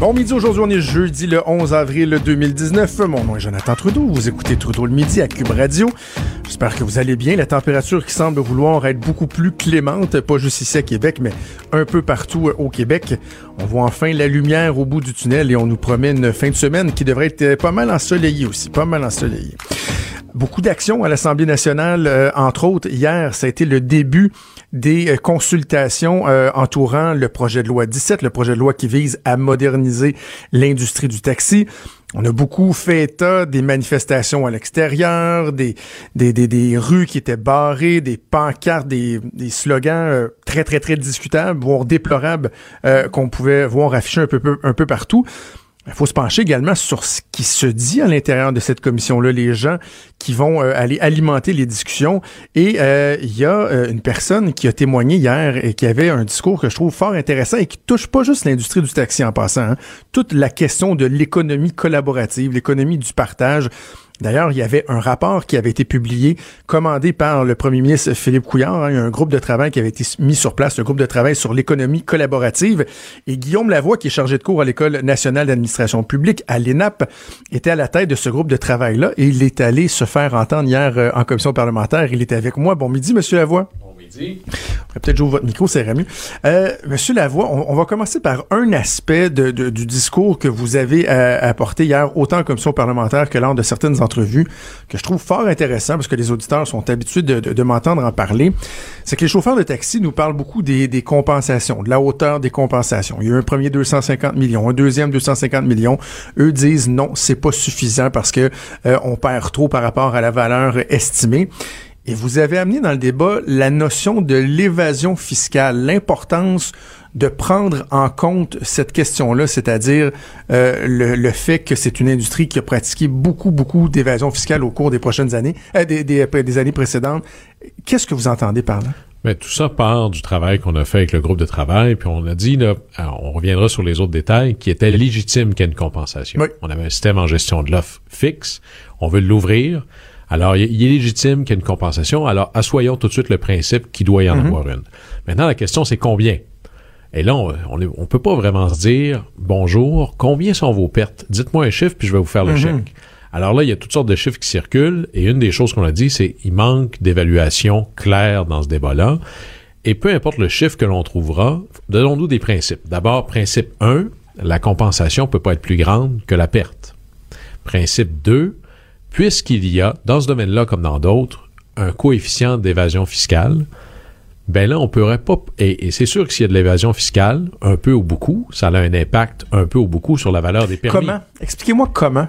Bon midi, aujourd'hui on est jeudi le 11 avril 2019. Mon nom est Jonathan Trudeau, vous écoutez Trudeau le midi à Cube Radio. J'espère que vous allez bien. La température qui semble vouloir être beaucoup plus clémente, pas juste ici à Québec, mais un peu partout au Québec. On voit enfin la lumière au bout du tunnel et on nous promet une fin de semaine qui devrait être pas mal ensoleillée aussi, pas mal ensoleillée. Beaucoup d'actions à l'Assemblée nationale, euh, entre autres. Hier, ça a été le début des euh, consultations euh, entourant le projet de loi 17, le projet de loi qui vise à moderniser l'industrie du taxi. On a beaucoup fait état des manifestations à l'extérieur, des, des, des, des, rues qui étaient barrées, des pancartes, des, des slogans très, très, très discutables, voire déplorables, qu'on pouvait voir affichés un peu, un peu partout. Il faut se pencher également sur ce qui se dit à l'intérieur de cette commission-là, les gens qui vont euh, aller alimenter les discussions. Et euh, il y a euh, une personne qui a témoigné hier et qui avait un discours que je trouve fort intéressant et qui touche pas juste l'industrie du taxi en passant, hein. toute la question de l'économie collaborative, l'économie du partage. D'ailleurs, il y avait un rapport qui avait été publié, commandé par le premier ministre Philippe Couillard. Hein, il un groupe de travail qui avait été mis sur place, un groupe de travail sur l'économie collaborative. Et Guillaume Lavoie, qui est chargé de cours à l'École nationale d'administration publique, à l'ENAP, était à la tête de ce groupe de travail-là. Et il est allé se faire entendre hier euh, en commission parlementaire. Il était avec moi. Bon midi, Monsieur Lavoie. Peut-être j'ouvre votre micro, c'est mieux. Monsieur Lavoie, on, on, va commencer par un aspect du discours que vous avez euh, apporté hier, autant en commission parlementaire que lors de certaines entrevues, que je trouve fort intéressant parce que les auditeurs sont habitués de, m'entendre en parler. C'est que les chauffeurs de taxi nous parlent beaucoup des, compensations, de la hauteur des compensations. Il y a un premier 250 millions, un deuxième 250 millions. Eux disent non, c'est pas suffisant parce que euh, on perd trop par rapport à la valeur estimée. Et vous avez amené dans le débat la notion de l'évasion fiscale, l'importance de prendre en compte cette question-là, c'est-à-dire euh, le, le, fait que c'est une industrie qui a pratiqué beaucoup, beaucoup d'évasion fiscale au cours des prochaines années, euh, des, des, des, années précédentes. Qu'est-ce que vous entendez par là? Mais tout ça part du travail qu'on a fait avec le groupe de travail, puis on a dit, là, on reviendra sur les autres détails, qui était légitime qu'il y ait une compensation. Oui. On avait un système en gestion de l'offre fixe, on veut l'ouvrir. Alors, il est légitime qu'il y ait une compensation. Alors, assoyons tout de suite le principe qu'il doit y en mm -hmm. avoir une. Maintenant, la question, c'est combien? Et là, on ne on peut pas vraiment se dire, bonjour, combien sont vos pertes? Dites-moi un chiffre, puis je vais vous faire le mm -hmm. chèque. Alors là, il y a toutes sortes de chiffres qui circulent, et une des choses qu'on a dit, c'est qu'il manque d'évaluation claire dans ce débat-là. Et peu importe le chiffre que l'on trouvera, donnons-nous des principes. D'abord, principe 1, la compensation peut pas être plus grande que la perte. Principe 2, puisqu'il y a, dans ce domaine-là comme dans d'autres, un coefficient d'évasion fiscale, ben là, on pourrait pas... Et, et c'est sûr que s'il y a de l'évasion fiscale, un peu ou beaucoup, ça a un impact un peu ou beaucoup sur la valeur des permis. Comment? Expliquez-moi comment.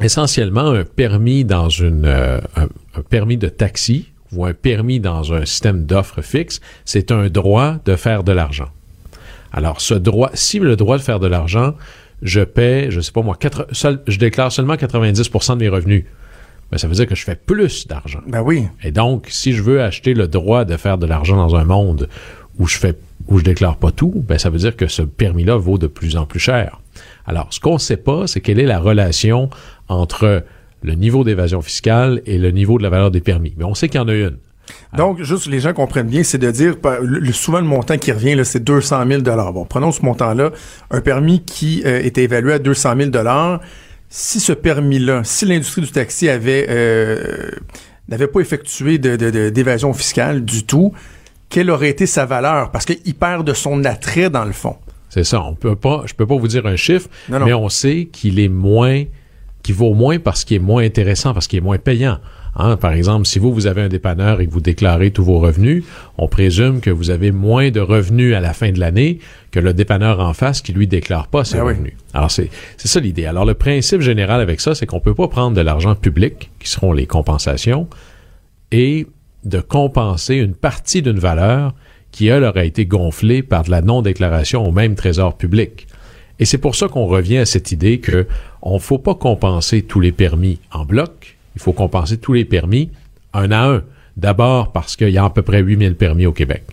Essentiellement, un permis dans une... Euh, un, un permis de taxi ou un permis dans un système d'offres fixe, c'est un droit de faire de l'argent. Alors, ce droit, si le droit de faire de l'argent je paie, je sais pas moi, 4, seul, je déclare seulement 90% de mes revenus. Ben, ça veut dire que je fais plus d'argent. Ben oui. Et donc, si je veux acheter le droit de faire de l'argent dans un monde où je fais, où je déclare pas tout, ben, ça veut dire que ce permis-là vaut de plus en plus cher. Alors, ce qu'on sait pas, c'est quelle est la relation entre le niveau d'évasion fiscale et le niveau de la valeur des permis. Mais on sait qu'il y en a une. Donc, juste les gens comprennent bien, c'est de dire, le, souvent le montant qui revient, c'est 200 000 Bon, prenons ce montant-là, un permis qui euh, était évalué à 200 000 Si ce permis-là, si l'industrie du taxi avait euh, n'avait pas effectué d'évasion de, de, fiscale du tout, quelle aurait été sa valeur? Parce qu'il perd de son attrait, dans le fond. C'est ça. On peut pas, je peux pas vous dire un chiffre, non, non. mais on sait qu'il est moins, qu'il vaut moins parce qu'il est moins intéressant, parce qu'il est moins payant Hein, par exemple, si vous, vous avez un dépanneur et que vous déclarez tous vos revenus, on présume que vous avez moins de revenus à la fin de l'année que le dépanneur en face qui lui déclare pas ses oui. revenus. Alors, c'est c'est ça l'idée. Alors, le principe général avec ça, c'est qu'on peut pas prendre de l'argent public, qui seront les compensations, et de compenser une partie d'une valeur qui, elle, aurait été gonflée par de la non-déclaration au même trésor public. Et c'est pour ça qu'on revient à cette idée que on faut pas compenser tous les permis en bloc, il faut compenser tous les permis un à un. D'abord parce qu'il y a à peu près 8000 permis au Québec.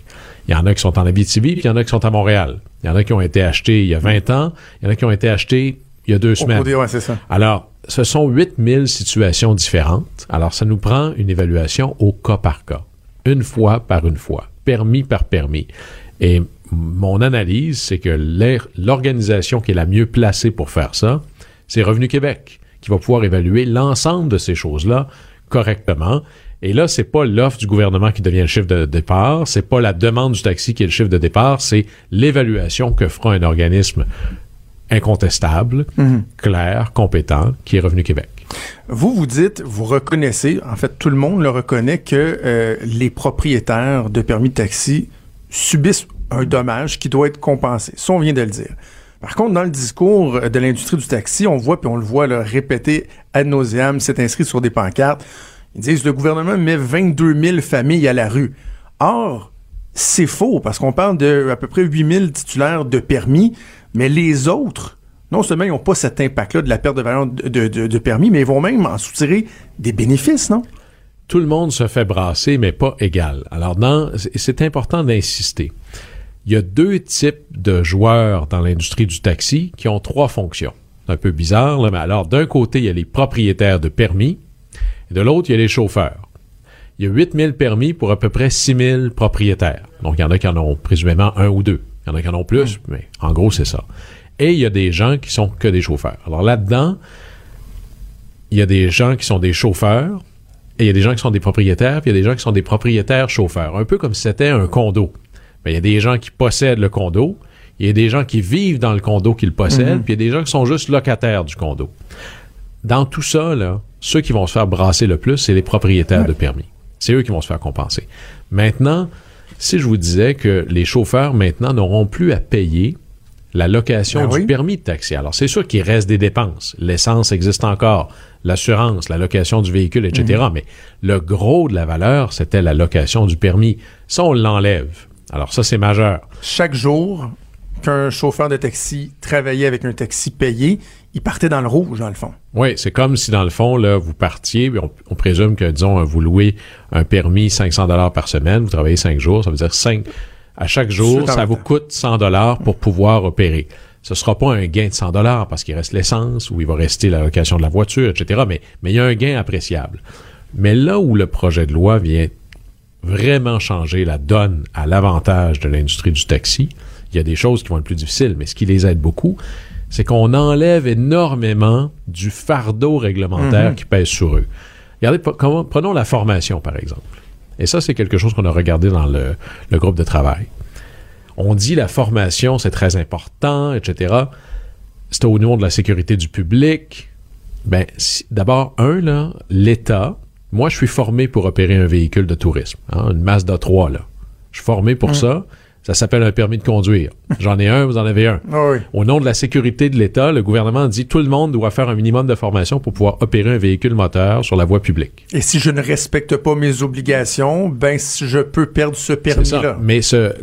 Il y en a qui sont en Abitibi, puis il y en a qui sont à Montréal. Il y en a qui ont été achetés il y a 20 ans, il y en a qui ont été achetés il y a deux semaines. ouais, ça. Alors, ce sont 8000 situations différentes. Alors, ça nous prend une évaluation au cas par cas, une fois par une fois, permis par permis. Et mon analyse, c'est que l'organisation qui est la mieux placée pour faire ça, c'est Revenu Québec, qui va pouvoir évaluer l'ensemble de ces choses-là correctement. Et là, c'est pas l'offre du gouvernement qui devient le chiffre de départ, c'est pas la demande du taxi qui est le chiffre de départ, c'est l'évaluation que fera un organisme incontestable, clair, compétent, qui est Revenu Québec. Vous, vous dites, vous reconnaissez, en fait, tout le monde le reconnaît, que euh, les propriétaires de permis de taxi subissent un dommage qui doit être compensé. Ça, on vient de le dire. Par contre, dans le discours de l'industrie du taxi, on voit, puis on le voit là, répéter ad nauseam, c'est inscrit sur des pancartes. Ils disent le gouvernement met 22 000 familles à la rue. Or, c'est faux, parce qu'on parle de à peu près 8 000 titulaires de permis, mais les autres, non seulement ils n'ont pas cet impact-là de la perte de valeur de, permis, mais ils vont même en soutirer des bénéfices, non? Tout le monde se fait brasser, mais pas égal. Alors, c'est important d'insister. Il y a deux types de joueurs dans l'industrie du taxi qui ont trois fonctions. C'est un peu bizarre, là, mais alors, d'un côté, il y a les propriétaires de permis, et de l'autre, il y a les chauffeurs. Il y a 8000 permis pour à peu près 6000 propriétaires. Donc, il y en a qui en ont présumément un ou deux. Il y en a qui en ont plus, mais en gros, c'est ça. Et il y a des gens qui sont que des chauffeurs. Alors là-dedans, il y a des gens qui sont des chauffeurs, et il y a des gens qui sont des propriétaires, puis il y a des gens qui sont des propriétaires chauffeurs. Un peu comme si c'était un condo. Il y a des gens qui possèdent le condo, il y a des gens qui vivent dans le condo qu'ils possèdent, puis il y a des gens qui sont juste locataires du condo. Dans tout ça, là, ceux qui vont se faire brasser le plus, c'est les propriétaires de permis. C'est eux qui vont se faire compenser. Maintenant, si je vous disais que les chauffeurs maintenant n'auront plus à payer la location Ben du oui. permis de taxi. Alors, c'est sûr qu'il reste des dépenses. L'essence existe encore, l'assurance, la location du véhicule, etc. Mhm. Mais le gros de la valeur, c'était la location du permis. Ça, on l'enlève. Alors, ça, c'est majeur. Chaque jour qu'un chauffeur de taxi travaillait avec un taxi payé, il partait dans le rouge, dans le fond. Oui, c'est comme si, dans le fond, là, vous partiez, on, on présume que, disons, vous louez un permis 500 dollars par semaine, vous travaillez cinq jours, ça veut dire cinq à chaque jour, ça vous coûte 100 dollars pour pouvoir opérer. Ce sera pas un gain de 100 dollars parce qu'il reste l'essence ou il va rester la location de la voiture, etc. Mais, mais il y a un gain appréciable. Mais là où le projet de loi vient vraiment changer la donne à l'avantage de l'industrie du taxi, il y a des choses qui vont être plus difficiles, mais ce qui les aide beaucoup, c'est qu'on enlève énormément du fardeau réglementaire qui pèse sur eux. Regardez, comment- prenons la formation, par exemple. Et ça, c'est quelque chose qu'on a regardé dans le, le groupe de travail. On dit la formation, c'est très important, etc. C'est au niveau de la sécurité du public. Ben, si- d'abord, un, là, l'État, moi, je suis formé pour opérer un véhicule de tourisme, hein, une Mazda 3, là. Je suis formé pour ça. Ça s'appelle un permis de conduire. J'en ai un, vous en avez un. Ah oui. Au nom de la sécurité de l'État, le gouvernement dit tout le monde doit faire un minimum de formation pour pouvoir opérer un véhicule moteur sur la voie publique. Et si je ne respecte pas mes obligations, ben je peux perdre ce permis-là. Mais ce,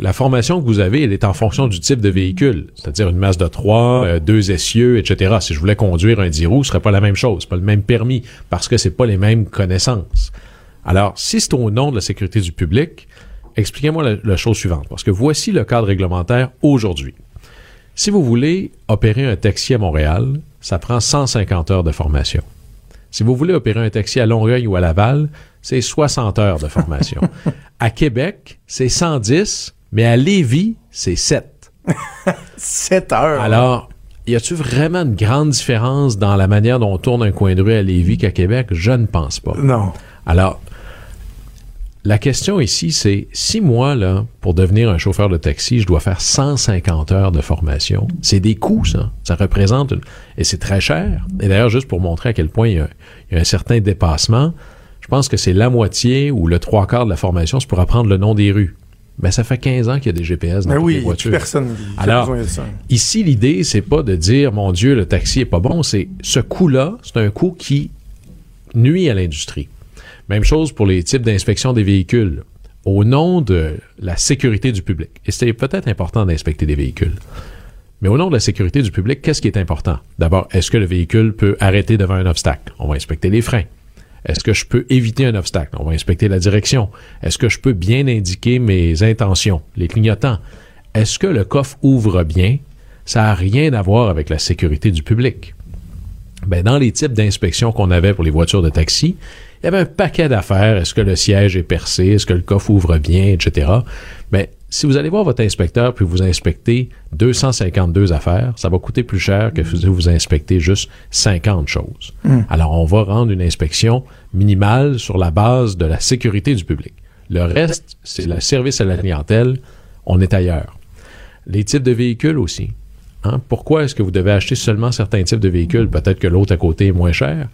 la formation que vous avez, elle est en fonction du type de véhicule. C'est-à-dire une Mazda 3, euh, deux essieux, etc. Si je voulais conduire un 10 roues, ce serait pas la même chose. Pas le même permis parce que c'est pas les mêmes connaissances. Alors, si c'est au nom de la sécurité du public, expliquez-moi la, la chose suivante. Parce que voici le cadre réglementaire aujourd'hui. Si vous voulez opérer un taxi à Montréal, ça prend 150 heures de formation. Si vous voulez opérer un taxi à Longueuil ou à Laval, c'est 60 heures de formation. à Québec, c'est 110, mais à Lévis, c'est 7. 7 heures. Alors, y a-tu vraiment une grande différence dans la manière dont on tourne un coin de rue à Lévis qu'à Québec? Je ne pense pas. Non. Alors, la question ici, c'est si moi, là, pour devenir un chauffeur de taxi, je dois faire 150 heures de formation, c'est des coûts, ça. Ça représente une... Et c'est très cher. Et d'ailleurs, juste pour montrer à quel point il y a, il y a un certain dépassement, je pense que c'est la moitié ou le trois quarts de la formation, c'est pour apprendre le nom des rues. Ben, ça fait 15 ans qu'il y a des GPS dans Ben toutes oui, les voitures. personne n'a Alors, besoin de ça. Ici, l'idée, c'est pas de dire, mon Dieu, le taxi est pas bon. C'est ce coût-là, c'est un coût qui nuit à l'industrie. Même chose pour les types d'inspection des véhicules. Au nom de la sécurité du public. Et c'est peut-être important d'inspecter des véhicules. Mais au nom de la sécurité du public, qu'est-ce qui est important? D'abord, est-ce que le véhicule peut arrêter devant un obstacle? On va inspecter les freins. Est-ce que je peux éviter un obstacle? On va inspecter la direction. Est-ce que je peux bien indiquer mes intentions, les clignotants? Est-ce que le coffre ouvre bien? Ça n'a rien à voir avec la sécurité du public. Ben, dans les types d'inspections qu'on avait pour les voitures de taxi, il y avait un paquet d'affaires. Est-ce que le siège est percé? Est-ce que le coffre ouvre bien? Etc. Ben, si vous allez voir votre inspecteur puis vous inspectez 252 affaires, ça va coûter plus cher que si vous inspectez juste 50 choses. Alors, on va rendre une inspection minimale sur la base de la sécurité du public. Le reste, c'est le service à la clientèle. On est ailleurs. Les types de véhicules aussi. Hein? Pourquoi est-ce que vous devez acheter seulement certains types de véhicules? Peut-être que l'autre à côté est moins cher.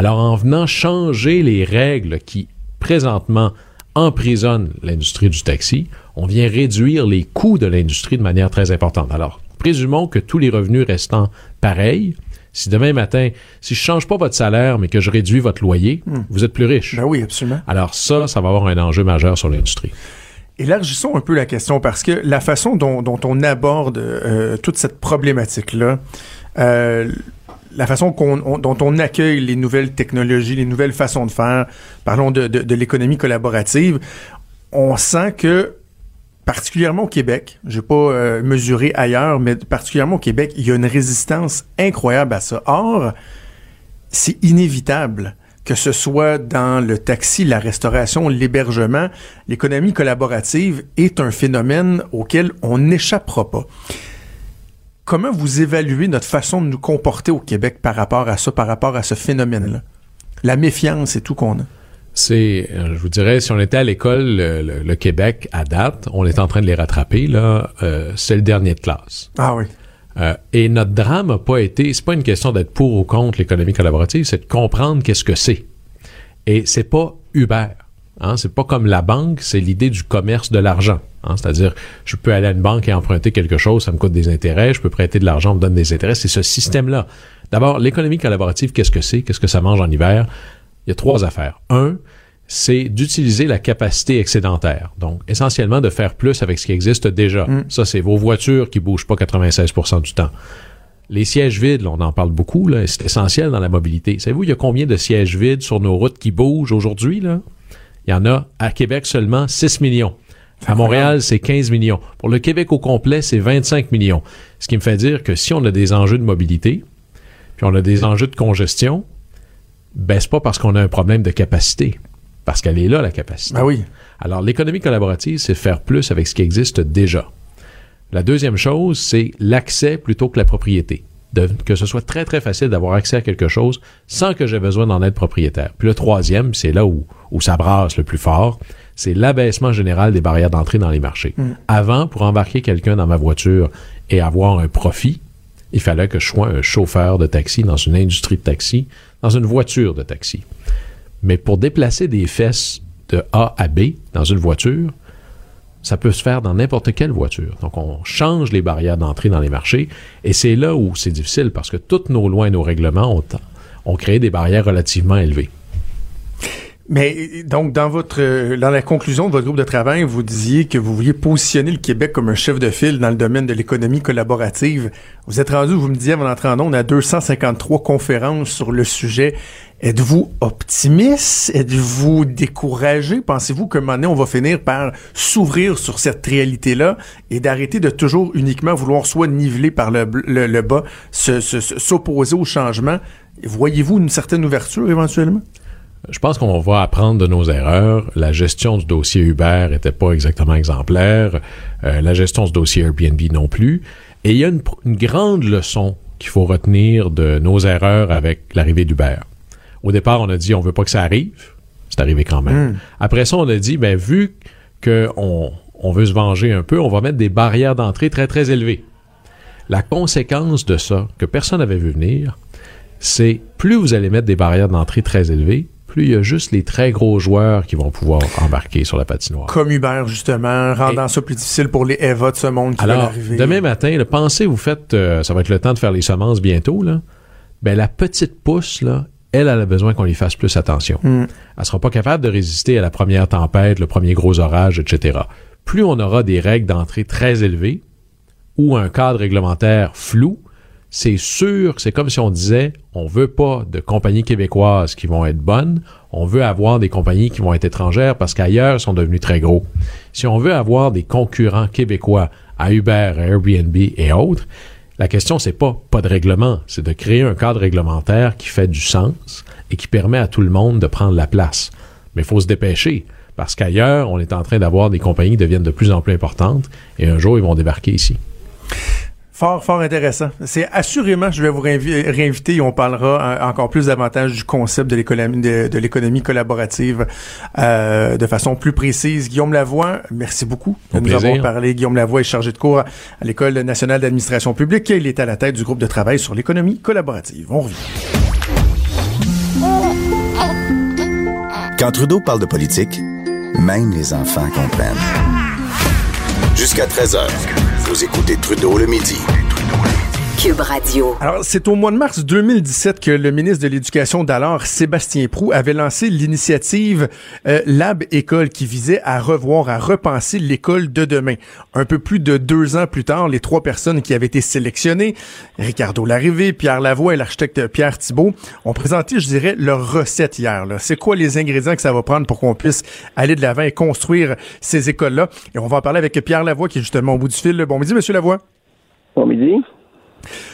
Alors, en venant changer les règles qui, présentement, emprisonnent l'industrie du taxi, on vient réduire les coûts de l'industrie de manière très importante. Alors, présumons que tous les revenus restant pareils, si demain matin, si je change pas votre salaire, mais que je réduis votre loyer, vous êtes plus riche. Ben oui, absolument. Alors ça, ça va avoir un enjeu majeur sur l'industrie. Élargissons un peu la question parce que la façon dont, dont on aborde euh, toute cette problématique-là, euh, la façon dont on accueille les nouvelles technologies, les nouvelles façons de faire, parlons de, l'économie collaborative, on sent que, particulièrement au Québec, je vais pas euh, mesurer ailleurs, mais particulièrement au Québec, il y a une résistance incroyable à ça. Or, c'est inévitable que ce soit dans le taxi, la restauration, l'hébergement, l'économie collaborative est un phénomène auquel on n'échappera pas. Comment vous évaluez notre façon de nous comporter au Québec par rapport à ça, par rapport à ce phénomène-là? La méfiance et tout qu'on a. C'est, euh, je vous dirais, si on était à l'école, le, le- le Québec, à date, on est en train de les rattraper, là, euh, c'est le dernier de classe. Ah oui. Euh, et notre drame n'a pas été, c'est pas une question d'être pour ou contre l'économie collaborative, c'est de comprendre qu'est-ce que c'est. Et c'est pas Uber. Hein, c'est pas comme la banque, c'est l'idée du commerce de l'argent. Hein, C'est-à-dire, je peux aller à une banque et emprunter quelque chose, ça me coûte des intérêts, je peux prêter de l'argent, on me donne des intérêts. C'est ce système-là. D'abord, l'économie collaborative, qu'est-ce que c'est? Qu'est-ce que ça mange en hiver? Il y a trois affaires. Un, c'est d'utiliser la capacité excédentaire. Donc, essentiellement, de faire plus avec ce qui existe déjà. Ça, c'est vos voitures qui bougent pas 96% du temps. Les sièges vides, là, on en parle beaucoup, là, c'est essentiel dans la mobilité. Savez-vous, il y a combien de sièges vides sur nos routes qui bougent aujourd'hui? Là? Il y en a à Québec seulement 6 millions. À Montréal, c'est 15 millions. Pour le Québec au complet, c'est 25 millions. Ce qui me fait dire que si on a des enjeux de mobilité, puis on a des enjeux de congestion, ben c'est pas parce qu'on a un problème de capacité, parce qu'elle est là, la capacité. Ben oui. Alors, l'économie collaborative, c'est faire plus avec ce qui existe déjà. La deuxième chose, c'est l'accès plutôt que la propriété. De- que ce soit très, très facile d'avoir accès à quelque chose sans que j'ai besoin d'en être propriétaire. Puis le troisième, c'est là où, où ça brasse le plus fort, c'est l'abaissement général des barrières d'entrée dans les marchés. Avant, pour embarquer quelqu'un dans ma voiture et avoir un profit, il fallait que je sois un chauffeur de taxi dans une industrie de taxi, dans une voiture de taxi. Mais pour déplacer des fesses de A à B dans une voiture, ça peut se faire dans n'importe quelle voiture. Donc, on change les barrières d'entrée dans les marchés et c'est là où c'est difficile parce que toutes nos lois et nos règlements ont, ont créé des barrières relativement élevées. Mais donc, dans votre dans la conclusion de votre groupe de travail, vous disiez que vous vouliez positionner le Québec comme un chef de file dans le domaine de l'économie collaborative. Vous êtes rendu, vous me disiez avant d'entrer en ondes, à 253 conférences sur le sujet. Êtes-vous optimiste? Êtes-vous découragé? Pensez-vous qu'un moment donné, on va finir par s'ouvrir sur cette réalité-là et d'arrêter de toujours uniquement vouloir soit niveler par le, le, le bas, se- se- se- s'opposer au changement? Voyez-vous une certaine ouverture éventuellement? Je pense qu'on va apprendre de nos erreurs. La gestion du dossier Uber n'était pas exactement exemplaire. Euh, la gestion du dossier Airbnb non plus. Et il y a une, grande leçon qu'il faut retenir de nos erreurs avec l'arrivée d'Uber. Au départ, on a dit on veut pas que ça arrive. C'est arrivé quand même. Après ça, on a dit ben vu qu'on on veut se venger un peu, on va mettre des barrières d'entrée très très élevées. La conséquence de ça, que personne n'avait vu venir, c'est plus vous allez mettre des barrières d'entrée très élevées, plus il y a juste les très gros joueurs qui vont pouvoir embarquer sur la patinoire. Comme Hubert, justement, rendant ça plus difficile pour les Eva de ce monde qui Alors, arriver. demain matin, là, pensez, vous faites, euh, ça va être le temps de faire les semences bientôt, là. Ben, la petite pousse, là, elle, elle a besoin qu'on lui fasse plus attention. Mm. Elle sera pas capable de résister à la première tempête, le premier gros orage, etc. Plus on aura des règles d'entrée très élevées ou un cadre réglementaire flou, c'est sûr c'est comme si on disait on veut pas de compagnies québécoises qui vont être bonnes, on veut avoir des compagnies qui vont être étrangères parce qu'ailleurs sont devenus très gros. Si on veut avoir des concurrents québécois à Uber, à Airbnb et autres, la question c'est pas pas de règlement, c'est de créer un cadre réglementaire qui fait du sens et qui permet à tout le monde de prendre la place. Mais il faut se dépêcher parce qu'ailleurs, on est en train d'avoir des compagnies qui deviennent de plus en plus importantes et un jour ils vont débarquer ici. Fort, fort intéressant. C'est assurément, je vais vous réinvi- réinviter et on parlera encore plus davantage du concept de l'économie de, de l'économie collaborative euh, de façon plus précise. Guillaume Lavoie, merci beaucoup de Au nous plaisir. avoir parlé. Guillaume Lavoie est chargé de cours à l'École nationale d'administration publique. Il est à la tête du groupe de travail sur l'économie collaborative. On revient. Quand Trudeau parle de politique, même les enfants comprennent. Jusqu'à 13h, vous écoutez Trudeau le midi. Cube Radio. Alors, c'est au mois de mars 2017 que le ministre de l'Éducation d'alors, Sébastien Prou, avait lancé l'initiative euh, Lab École qui visait à revoir, à repenser l'école de demain. Un peu plus de deux ans plus tard, les trois personnes qui avaient été sélectionnées, Ricardo Larrivé, Pierre Lavoie et l'architecte Pierre Thibault, ont présenté, je dirais, leur recette hier. là. C'est quoi les ingrédients que ça va prendre pour qu'on puisse aller de l'avant et construire ces écoles-là? Et on va en parler avec Pierre Lavoie qui est justement au bout du fil. Bon midi, Monsieur Lavoie. Bon midi.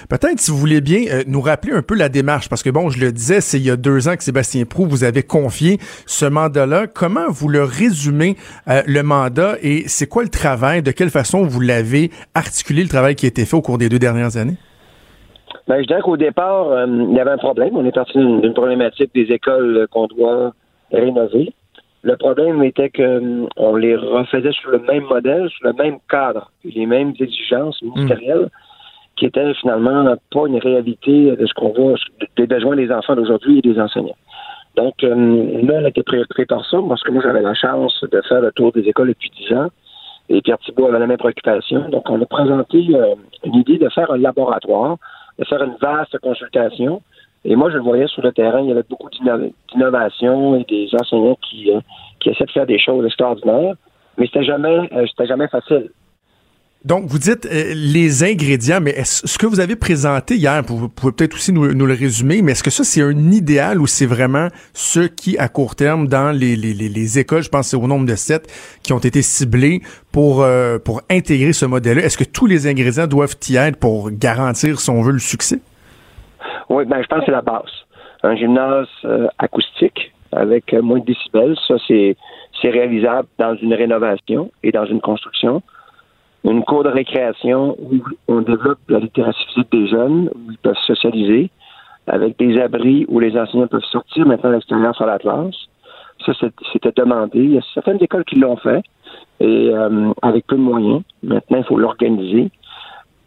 Peut-être, si vous voulez bien, euh, nous rappeler un peu la démarche, parce que bon, je le disais, c'est il y a deux ans que Sébastien Prou vous avait confié ce mandat-là. Comment vous le résumez, euh, le mandat, et c'est quoi le travail, de quelle façon vous l'avez articulé, le travail qui a été fait au cours des deux dernières années? Ben, je dirais qu'au départ, euh, il y avait un problème. On est parti d'une problématique des écoles qu'on doit rénover. Le problème était que euh, on les refaisait sur le même modèle, sur le même cadre, les mêmes exigences ministérielles, qui étaient finalement pas une réalité de ce qu'on voit des besoins des enfants d'aujourd'hui et des enseignants. Donc, euh, là, on été préoccupé par ça, parce que moi, j'avais la chance de faire le tour des écoles depuis dix ans. Et Pierre Thibault avait la même préoccupation. Donc, on a présenté euh, une idée de faire un laboratoire, de faire une vaste consultation. Et moi, je le voyais sur le terrain, il y avait beaucoup d'inno- d'innovation et des enseignants qui, euh, qui essaient de faire des choses extraordinaires. Mais c'était jamais, euh, c'était jamais facile. Donc, vous dites euh, les ingrédients, mais est-ce ce que vous avez présenté hier, vous pouvez peut-être aussi nous, le résumer, mais est-ce que ça, c'est un idéal ou c'est vraiment ceux qui, à court terme, dans les, les, les, les écoles, je pense c'est au nombre de sept, qui ont été ciblés pour, euh, pour intégrer ce modèle-là? Est-ce que tous les ingrédients doivent y être pour garantir, si on veut, le succès? Oui, ben, je pense que c'est la base. Un gymnase euh, acoustique avec euh, moins de décibels, ça, c'est, c'est réalisable dans une rénovation et dans une construction. Une cour de récréation où on développe la littératie physique des jeunes, où ils peuvent socialiser, avec des abris où les enseignants peuvent sortir maintenant à la classe. Ça, c'était demandé. Il y a certaines écoles qui l'ont fait, et euh, avec peu de moyens. Maintenant, il faut l'organiser.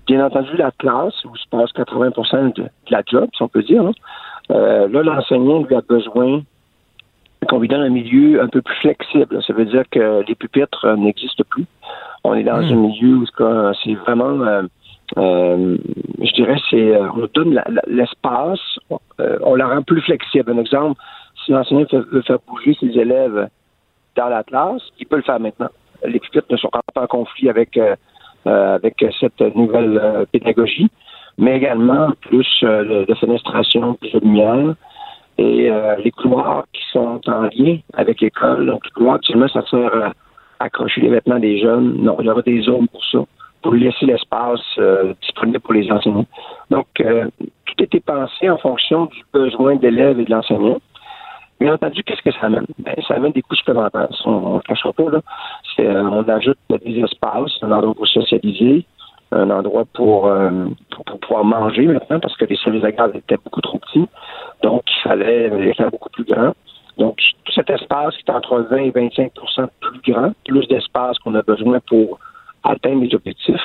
Bien entendu, la classe, où se passe 80 de, de la job, si on peut dire, là, euh, là l'enseignant lui a besoin qu'on lui donne un milieu un peu plus flexible. Ça veut dire que les pupitres euh, n'existent plus. On est dans un milieu où c'est vraiment, euh, euh, je dirais, c'est euh, on donne l'espace, on la rend plus flexible. Un exemple, si l'enseignant veut, faire bouger ses élèves dans la classe, il peut le faire maintenant. Les pupitres ne sont pas en conflit avec avec cette nouvelle pédagogie, mais également plus de fenestration, plus de lumière et euh, les couloirs qui sont en lien avec l'école. Donc, les couloirs, actuellement, ça sert à accrocher les vêtements des jeunes. Non, il y aura des zones pour ça, pour laisser l'espace euh, disponible pour les enseignants. Donc, euh, tout été pensé en fonction du besoin de l'élève et de l'enseignant. Bien entendu, qu'est-ce que ça amène? Ben, ça amène des coûts supplémentaires. On ne cachera pas, là. Euh, on ajoute des espaces, un endroit pour socialiser, un endroit pour, euh, pour, pouvoir manger maintenant, parce que les services agricoles étaient beaucoup trop petits. Donc, il fallait les faire beaucoup plus grands. Donc, tout cet espace qui est entre 20 et 25% plus grand, plus d'espace qu'on a besoin pour atteindre les objectifs,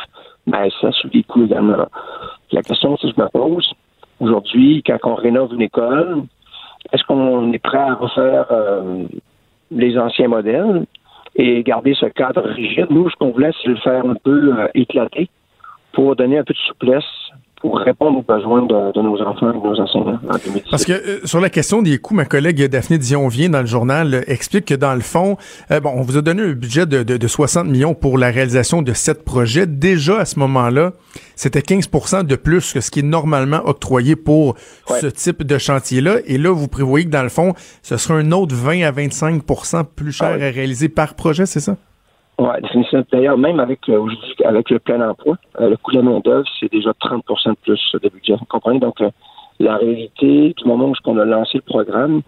ben, ça sous des coûts également. La question que je me pose, aujourd'hui, quand on rénove une école, est-ce qu'on est prêt à refaire euh, les anciens modèles et garder ce cadre rigide? Nous, ce qu'on voulait, c'est le faire un peu euh, éclater pour donner un peu de souplesse pour répondre aux besoins de, nos enfants et de nos enseignants en Parce que euh, sur la question des coûts, ma collègue Daphné Dion-Vient dans le journal euh, explique que dans le fond, euh, bon, on vous a donné un budget de, de, 60 millions pour la réalisation de sept projets. Déjà à ce moment-là, c'était 15% de plus que ce qui est normalement octroyé pour ce type de chantier-là. Et là, vous prévoyez que dans le fond, ce sera un autre 20 à 25% plus cher ah à réaliser par projet, c'est ça? Oui, définitivement. D'ailleurs, même avec euh, avec le plein emploi, euh, le coût de la main-d'œuvre, c'est déjà 30% de plus de budget. Vous comprenez? Donc, euh, la réalité, du moment où on a lancé le programme,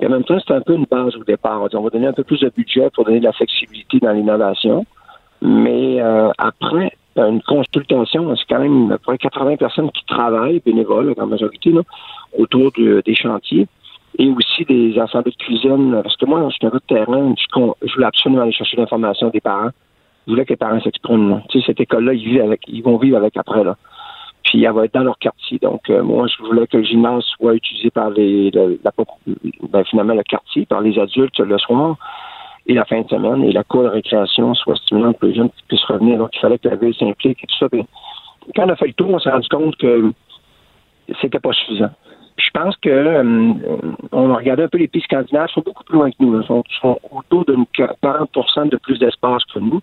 et en même temps, c'est un peu une base au départ. On, va donner un peu plus de budget pour donner de la flexibilité dans l'innovation. Mais après, une consultation, c'est quand même à peu près 80 personnes qui travaillent, bénévoles en majorité, là, autour des chantiers et aussi des assemblées de cuisine. Parce que moi, je suis un peu de terrain, je, voulais absolument aller chercher l'information des parents. Je voulais que les parents s'expriment. Tu sais, cette école-là, ils ils vont vivre avec après, là. Puis elle va être dans leur quartier. Donc, euh, moi, je voulais que le gymnase soit utilisé par les, la, ben, finalement, le quartier, par les adultes le soir et la fin de semaine, et la cour de récréation soit stimulante pour les jeunes qui puissent revenir. Donc, il fallait que la ville s'implique et tout ça. quand on a fait le tour, on s'est rendu compte que c'était pas suffisant pense que euh, a regardé un peu les pays scandinaves, ils sont beaucoup plus loin que nous. Ils sont, autour de 40% de plus d'espace que nous.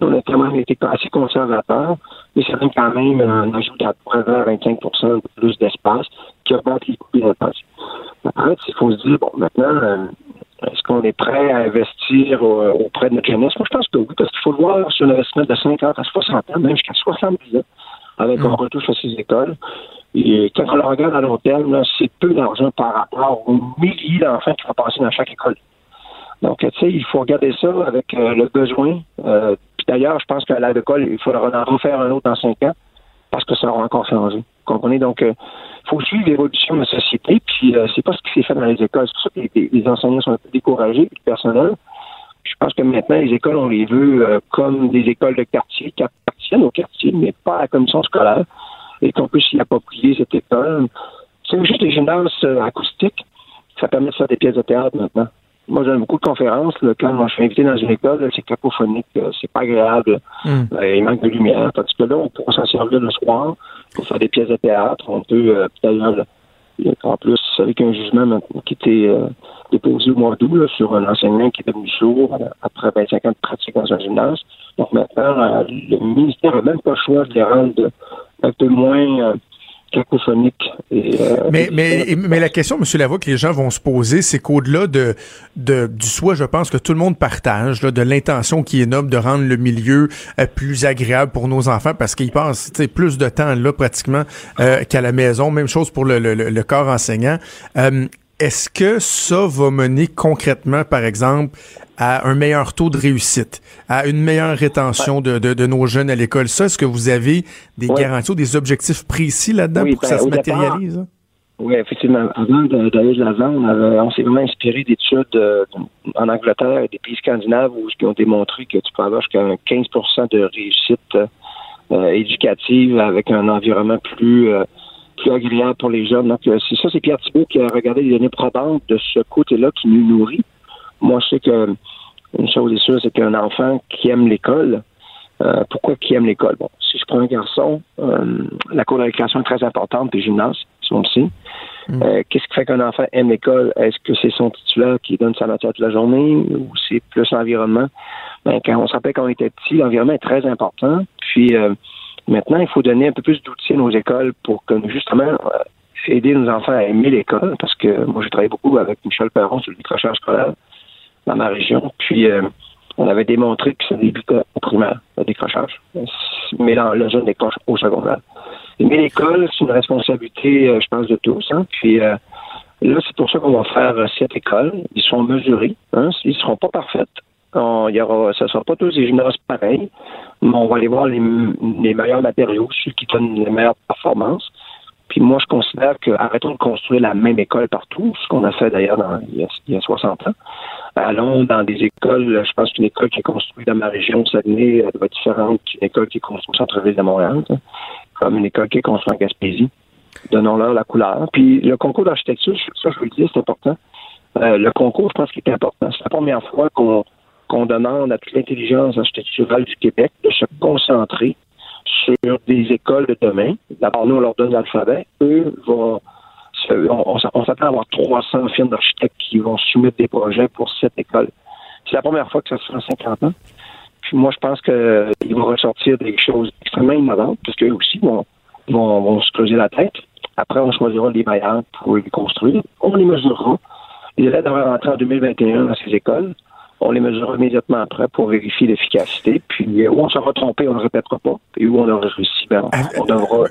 Nous, on a quand même été assez conservateurs, mais ça donne quand même un ajout à 25% de plus d'espace qui augmente les coûts des Après, il faut se dire, bon, maintenant, euh, est-ce qu'on est prêt à investir auprès de notre jeunesse? Moi, je pense que oui, parce qu'il faut voir sur un investissement de 50 à 60 ans, même jusqu'à 70 ans, avec un retouche à ces écoles. Et quand on le regarde à long terme, c'est peu d'argent par rapport aux milliers d'enfants qui vont passer dans chaque école. Donc, tu sais, il faut regarder ça avec euh, le besoin. Euh, puis d'ailleurs, je pense qu'à l'école, il faudra en refaire un autre dans cinq ans parce que ça aura encore changé. Vous comprenez? Donc, il euh, faut suivre l'évolution de la société, puis c'est pas ce qui s'est fait dans les écoles. C'est pour ça que les, enseignants sont un peu découragés, le personnel. Je pense que maintenant, les écoles, on les veut comme des écoles de quartier, qui appartiennent au quartier, mais pas à la commission scolaire et qu'on puisse y approprier cette école. C'est juste les gymnases euh, acoustiques. Ça permet de faire des pièces de théâtre maintenant. Moi, j'ai beaucoup de conférences. quand je suis invité dans une école, c'est cacophonique, euh, c'est pas agréable. Hmm. Euh, il manque de lumière. Parce que là, on pourra s'en servir le soir pour faire des pièces de théâtre. On peut, d'ailleurs, en plus, avec un jugement qui était déposé au mois d'août sur un enseignant qui est devenu sourd après 25 ans de pratique dans un gymnase. Donc maintenant, le ministère n'a même pas le choix de les rendre un peu moins euh, cacophonique. Euh, mais, mais, mais la question, M. Lavoie, que les gens vont se poser, c'est qu'au-delà de, de, du souhait, je pense que tout le monde partage, de l'intention qui est noble de rendre le milieu euh, plus agréable pour nos enfants parce qu'ils passent plus de temps là pratiquement qu'à la maison. Même chose pour le, le, le corps enseignant. Est-ce que ça va mener concrètement, par exemple, à un meilleur taux de réussite, à une meilleure rétention de, de, nos jeunes à l'école? Ça, est-ce que vous avez des garanties ou des objectifs précis là-dedans pour que ça ben, se matérialise? oui, effectivement. Avant d'aller de l'avant, on, s'est vraiment inspiré d'études euh, en Angleterre et des pays scandinaves où, qui ont démontré que tu peux avoir jusqu'à 15% de réussite euh, éducative avec un environnement plus euh, plus agréable pour les jeunes. Donc, c'est ça, c'est Pierre Thibault qui a regardé les données probantes de ce côté-là qui nous nourrit. Moi, je sais que une chose est sûre, c'est qu'un enfant qui aime l'école, euh, pourquoi qui aime l'école? Bon, si je prends un garçon, euh, la cour de récréation est très importante, puis gymnase, si on le sait. Mm. Euh, qu'est-ce qui fait qu'un enfant aime l'école? Est-ce que c'est son titulaire qui donne sa matière toute la journée ou c'est plus l'environnement? Ben, quand on se rappelle quand on était petit, l'environnement est très important. Puis maintenant, il faut donner un peu plus d'outils à nos écoles pour que justement aider nos enfants à aimer l'école, parce que moi j'ai travaillé beaucoup avec Michel Perron sur le décrochage scolaire dans ma région. Puis, euh, on avait démontré que ça débutait au primaire, le décrochage. Mais là, le jeune décroche au secondaire. Mais l'école, c'est une responsabilité, euh, je pense, de tous. Hein. Puis euh, là, c'est pour ça qu'on va faire cette école. Ils sont mesurés. Hein. Ils ne seront pas parfaits. Y aura, ce ne sera pas tous des gymnases pareils, mais on va aller voir les, meilleurs matériaux, ceux qui donnent les meilleures performances. Puis moi, je considère que arrêtons de construire la même école partout, ce qu'on a fait d'ailleurs il, y a 60 ans. Allons dans des écoles, je pense qu'une école qui est construite dans ma région, Saguenay, elle doit être différente qu'une école qui est construite au centre-ville de Montréal, comme une école qui est construite en Gaspésie. Donnons-leur la couleur. Puis le concours d'architecture, ça, je vous le dis, c'est important. Euh, le concours, je pense qu'il est important. C'est la première fois qu'on qu'on demande à toute l'intelligence architecturale du Québec de se concentrer sur des écoles de demain. D'abord, nous, on leur donne l'alphabet. Eux vont on, s'attend à avoir 300 firmes d'architectes qui vont soumettre des projets pour cette école. C'est la première fois que ça se fait en 50 ans. Puis moi, je pense qu'ils vont ressortir des choses extrêmement innovantes, parce qu'eux aussi vont, vont, se creuser la tête. Après, on choisira les bailleurs pour les construire. On les mesurera. Les élèves devraient rentrer en 2021 dans ces écoles. On les mesurera immédiatement après pour vérifier l'efficacité. Puis où on sera trompé, on ne le répétera pas. Et où on aura réussi, ben, on devra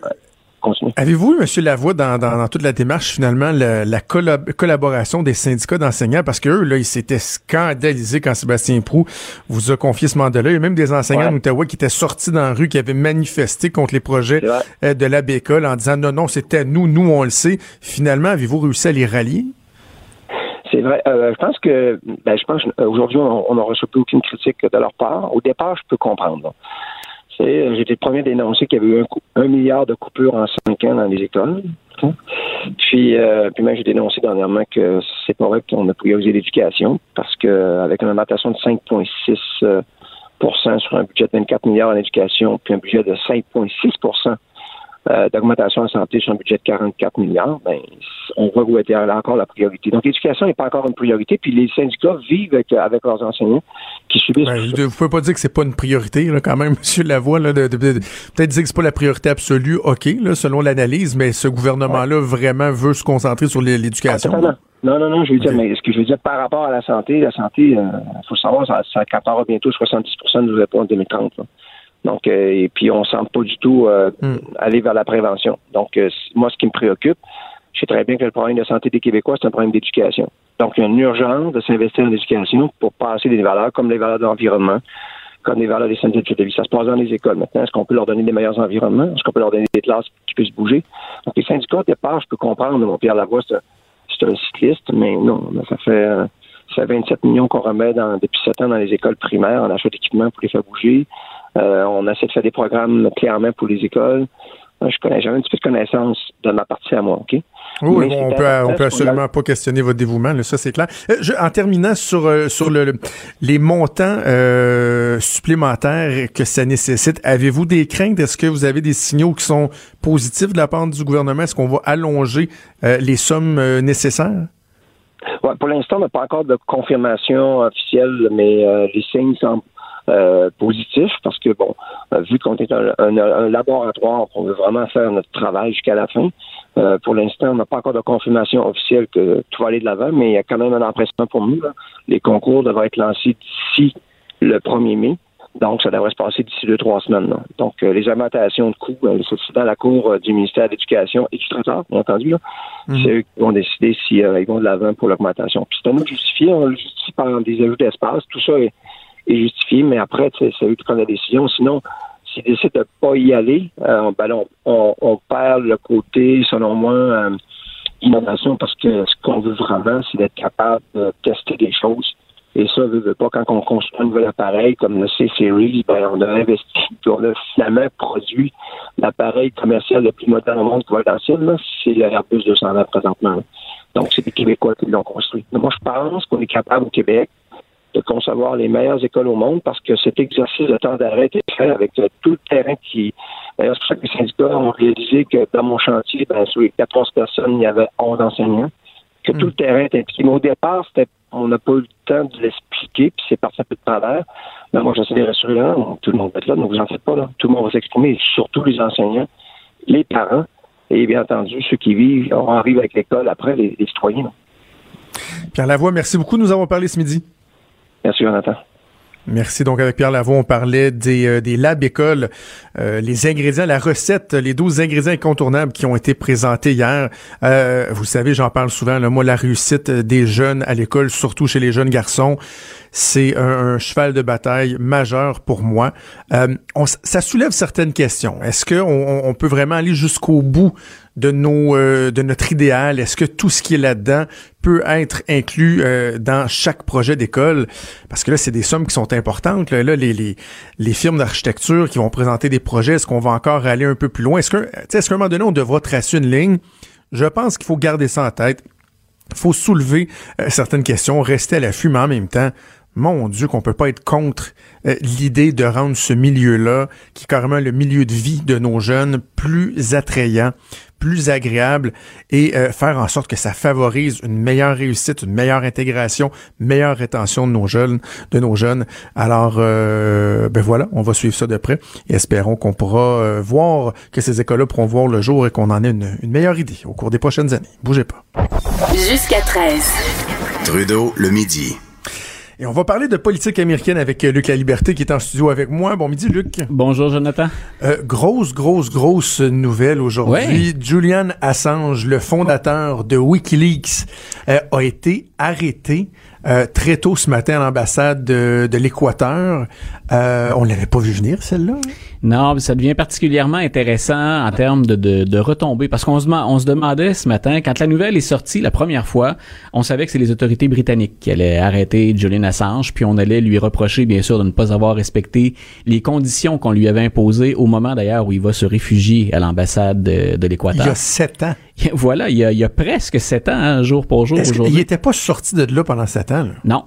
Avez-vous, M. Lavoie, dans, dans, toute la démarche, finalement, la, collaboration des syndicats d'enseignants, parce qu'eux, là, ils s'étaient scandalisés quand Sébastien Prou vous a confié ce mandat-là. Il y a même des enseignants d'Ottawa qui étaient sortis dans la rue, qui avaient manifesté contre les projets euh, de la bécole en disant non, non, c'était nous, nous, on le sait. Finalement, avez-vous réussi à les rallier? C'est vrai. Euh, je pense que, ben, je pense aujourd'hui, on n'a reçu aucune critique de leur part. Au départ, je peux comprendre. Euh, j'étais le premier dénoncer qu'il y avait eu un, milliard de coupures en cinq ans dans les écoles. Puis, euh, puis même j'ai dénoncé dernièrement que c'est pas vrai qu'on a priorisé l'éducation parce qu'avec une augmentation de 5,6% euh, sur un budget de 24 milliards en éducation, puis un budget de 5,6 euh, d'augmentation en santé sur un budget de 44 milliards, ben, on voit où était encore la priorité. Donc, l'éducation n'est pas encore une priorité, puis les syndicats vivent avec, avec leurs enseignants qui subissent. Ben, vous pouvez pas dire que c'est pas une priorité, là, quand même, M. Lavoie, là, de, peut-être dire que c'est pas la priorité absolue, OK, là, selon l'analyse, mais ce gouvernement-là vraiment veut se concentrer sur l'éducation. Ah, non, non, non, je veux dire, mais ce que je veux dire par rapport à la santé, la santé, il euh, faut savoir, ça, ça bientôt 70 de nos réponses en 2030. Donc, euh, et puis on ne semble pas du tout euh, hmm. aller vers la prévention. Donc, euh, moi, ce qui me préoccupe, je sais très bien que le problème de santé des Québécois, c'est un problème d'éducation. Donc, il y a une urgence de s'investir en éducation pour passer des valeurs comme les valeurs de l'environnement, comme les valeurs des syndics de vie. Ça se passe dans les écoles maintenant. Est-ce qu'on peut leur donner des meilleurs environnements? Est-ce qu'on peut leur donner des classes qui puissent bouger? Donc, les syndicats, au départ, je peux comprendre. Mon Pierre Lavoie, c'est un cycliste, mais non, ça fait, ça fait 27 millions qu'on remet dans, depuis 7 ans dans les écoles primaires en achat d'équipement pour les faire bouger. Euh, on essaie de faire des programmes clairement pour les écoles. Euh, je connais jamais un petit peu de connaissance de ma partie à moi, OK? Oui, on peut, on peut absolument pas questionner votre dévouement, ça c'est clair. Euh, en terminant sur sur le, les montants supplémentaires que ça nécessite, avez-vous des craintes? Est-ce que vous avez des signaux qui sont positifs de la part du gouvernement? Est-ce qu'on va allonger les sommes nécessaires? Ouais, pour l'instant, on n'a pas encore de confirmation officielle, mais les signes semblent euh, positif parce que, bon, euh, vu qu'on est un, un, laboratoire, on veut vraiment faire notre travail jusqu'à la fin, euh, pour l'instant, on n'a pas encore de confirmation officielle que tout va aller de l'avant, mais il y a quand même un empressement pour nous. Là. Les concours devraient être lancés d'ici le 1er mai. Donc, ça devrait se passer d'ici deux, trois semaines. Donc, les augmentations de coûts, c'est dans la cour du ministère de l'Éducation et du Trésor, bien entendu. Là. Mhm. C'est eux qui vont décider s'ils ils vont de l'avant pour l'augmentation. Puis c'est à nous de justifier. On le justifie par des ajouts d'espace. Tout ça est, est justifié, mais après, c'est eux qui prennent la décision. Sinon, s'ils décident de pas y aller, euh, ben on, on, perd le côté, selon moi, euh, innovation, parce que ce qu'on veut vraiment, c'est d'être capable de tester des choses. Et ça, veut, veut pas, quand on construit un nouvel appareil comme le C-Series, ben, on a investi, on a finalement produit l'appareil commercial le plus moderne au monde qui va être dans c'est l'Airbus 220 présentement. Donc, c'est des Québécois qui l'ont construit. moi, je pense qu'on est capable au Québec de concevoir les meilleures écoles au monde parce que cet exercice de temps d'arrêt est fait avec euh, tout le terrain qui. D'ailleurs, c'est pour ça que les syndicats ont réalisé que dans mon chantier, ben, sur les 14 personnes, il y avait 11 enseignants, que tout le hmm. terrain était impliqué. Mais au départ, c'était, on n'a pas eu le temps de l'expliquer, puis c'est parti un peu de travers. Mais moi, j'essaie de rassurer là, tout le monde va être là, donc vous en faites pas là. Tout le monde va s'exprimer, surtout les enseignants, les parents, et bien entendu, ceux qui vivent, on arrive avec l'école après, les, les citoyens. Pierre Lavoie, merci beaucoup. Nous avons parlé ce midi. Merci, Jonathan. Merci. Donc, avec Pierre Lavoie, on parlait des, euh, des labs écoles, euh, les ingrédients, la recette, les 12 ingrédients incontournables qui ont été présentés hier. Euh, vous savez, j'en parle souvent, là, moi, la réussite des jeunes à l'école, surtout chez les jeunes garçons, c'est un, cheval de bataille majeur pour moi. On, ça soulève certaines questions. Est-ce qu'on on peut vraiment aller jusqu'au bout de nos euh, de notre idéal? Est-ce que tout ce qui est là-dedans peut être inclus euh, dans chaque projet d'école? Parce que là, c'est des sommes qui sont importantes. Là, les, les, les firmes d'architecture qui vont présenter des projets, est-ce qu'on va encore aller un peu plus loin? Est-ce que est-ce qu'à un moment donné, on devra tracer une ligne? Je pense qu'il faut garder ça en tête. Il faut soulever euh, certaines questions, rester à l'affût, mais en même temps, mon Dieu, qu'on peut pas être contre euh, l'idée de rendre ce milieu-là, qui est carrément le milieu de vie de nos jeunes, plus attrayant, plus agréable et euh, faire en sorte que ça favorise une meilleure réussite, une meilleure intégration, meilleure rétention de nos jeunes, de nos jeunes. Alors, euh, ben voilà, on va suivre ça de près et espérons qu'on pourra voir que ces écoles-là pourront voir le jour et qu'on en ait une, une meilleure idée au cours des prochaines années. Bougez pas. Jusqu'à 13. Trudeau, le midi. Et on va parler de politique américaine avec euh, Luc La Liberté qui est en studio avec moi. Bon midi, Luc. Bonjour, Jonathan. Euh, grosse, grosse, grosse nouvelle aujourd'hui. Julian Assange, le fondateur de Wikileaks, euh, a été arrêté euh, très tôt ce matin à l'ambassade de, de l'Équateur. Euh, on l'avait pas vu venir, celle-là? Non, ça devient particulièrement intéressant en termes de, de, de retombées, parce qu'on se, on se demandait ce matin, quand la nouvelle est sortie la première fois, on savait que c'est les autorités britanniques qui allaient arrêter Julian Assange, puis on allait lui reprocher, bien sûr, de ne pas avoir respecté les conditions qu'on lui avait imposées au moment d'ailleurs où il va se réfugier à l'ambassade de, de l'Équateur. Il y a sept ans. Voilà, il y a, il y a presque sept ans, hein, jour pour jour. Il n'était pas sorti de là pendant sept ans. Là? Non.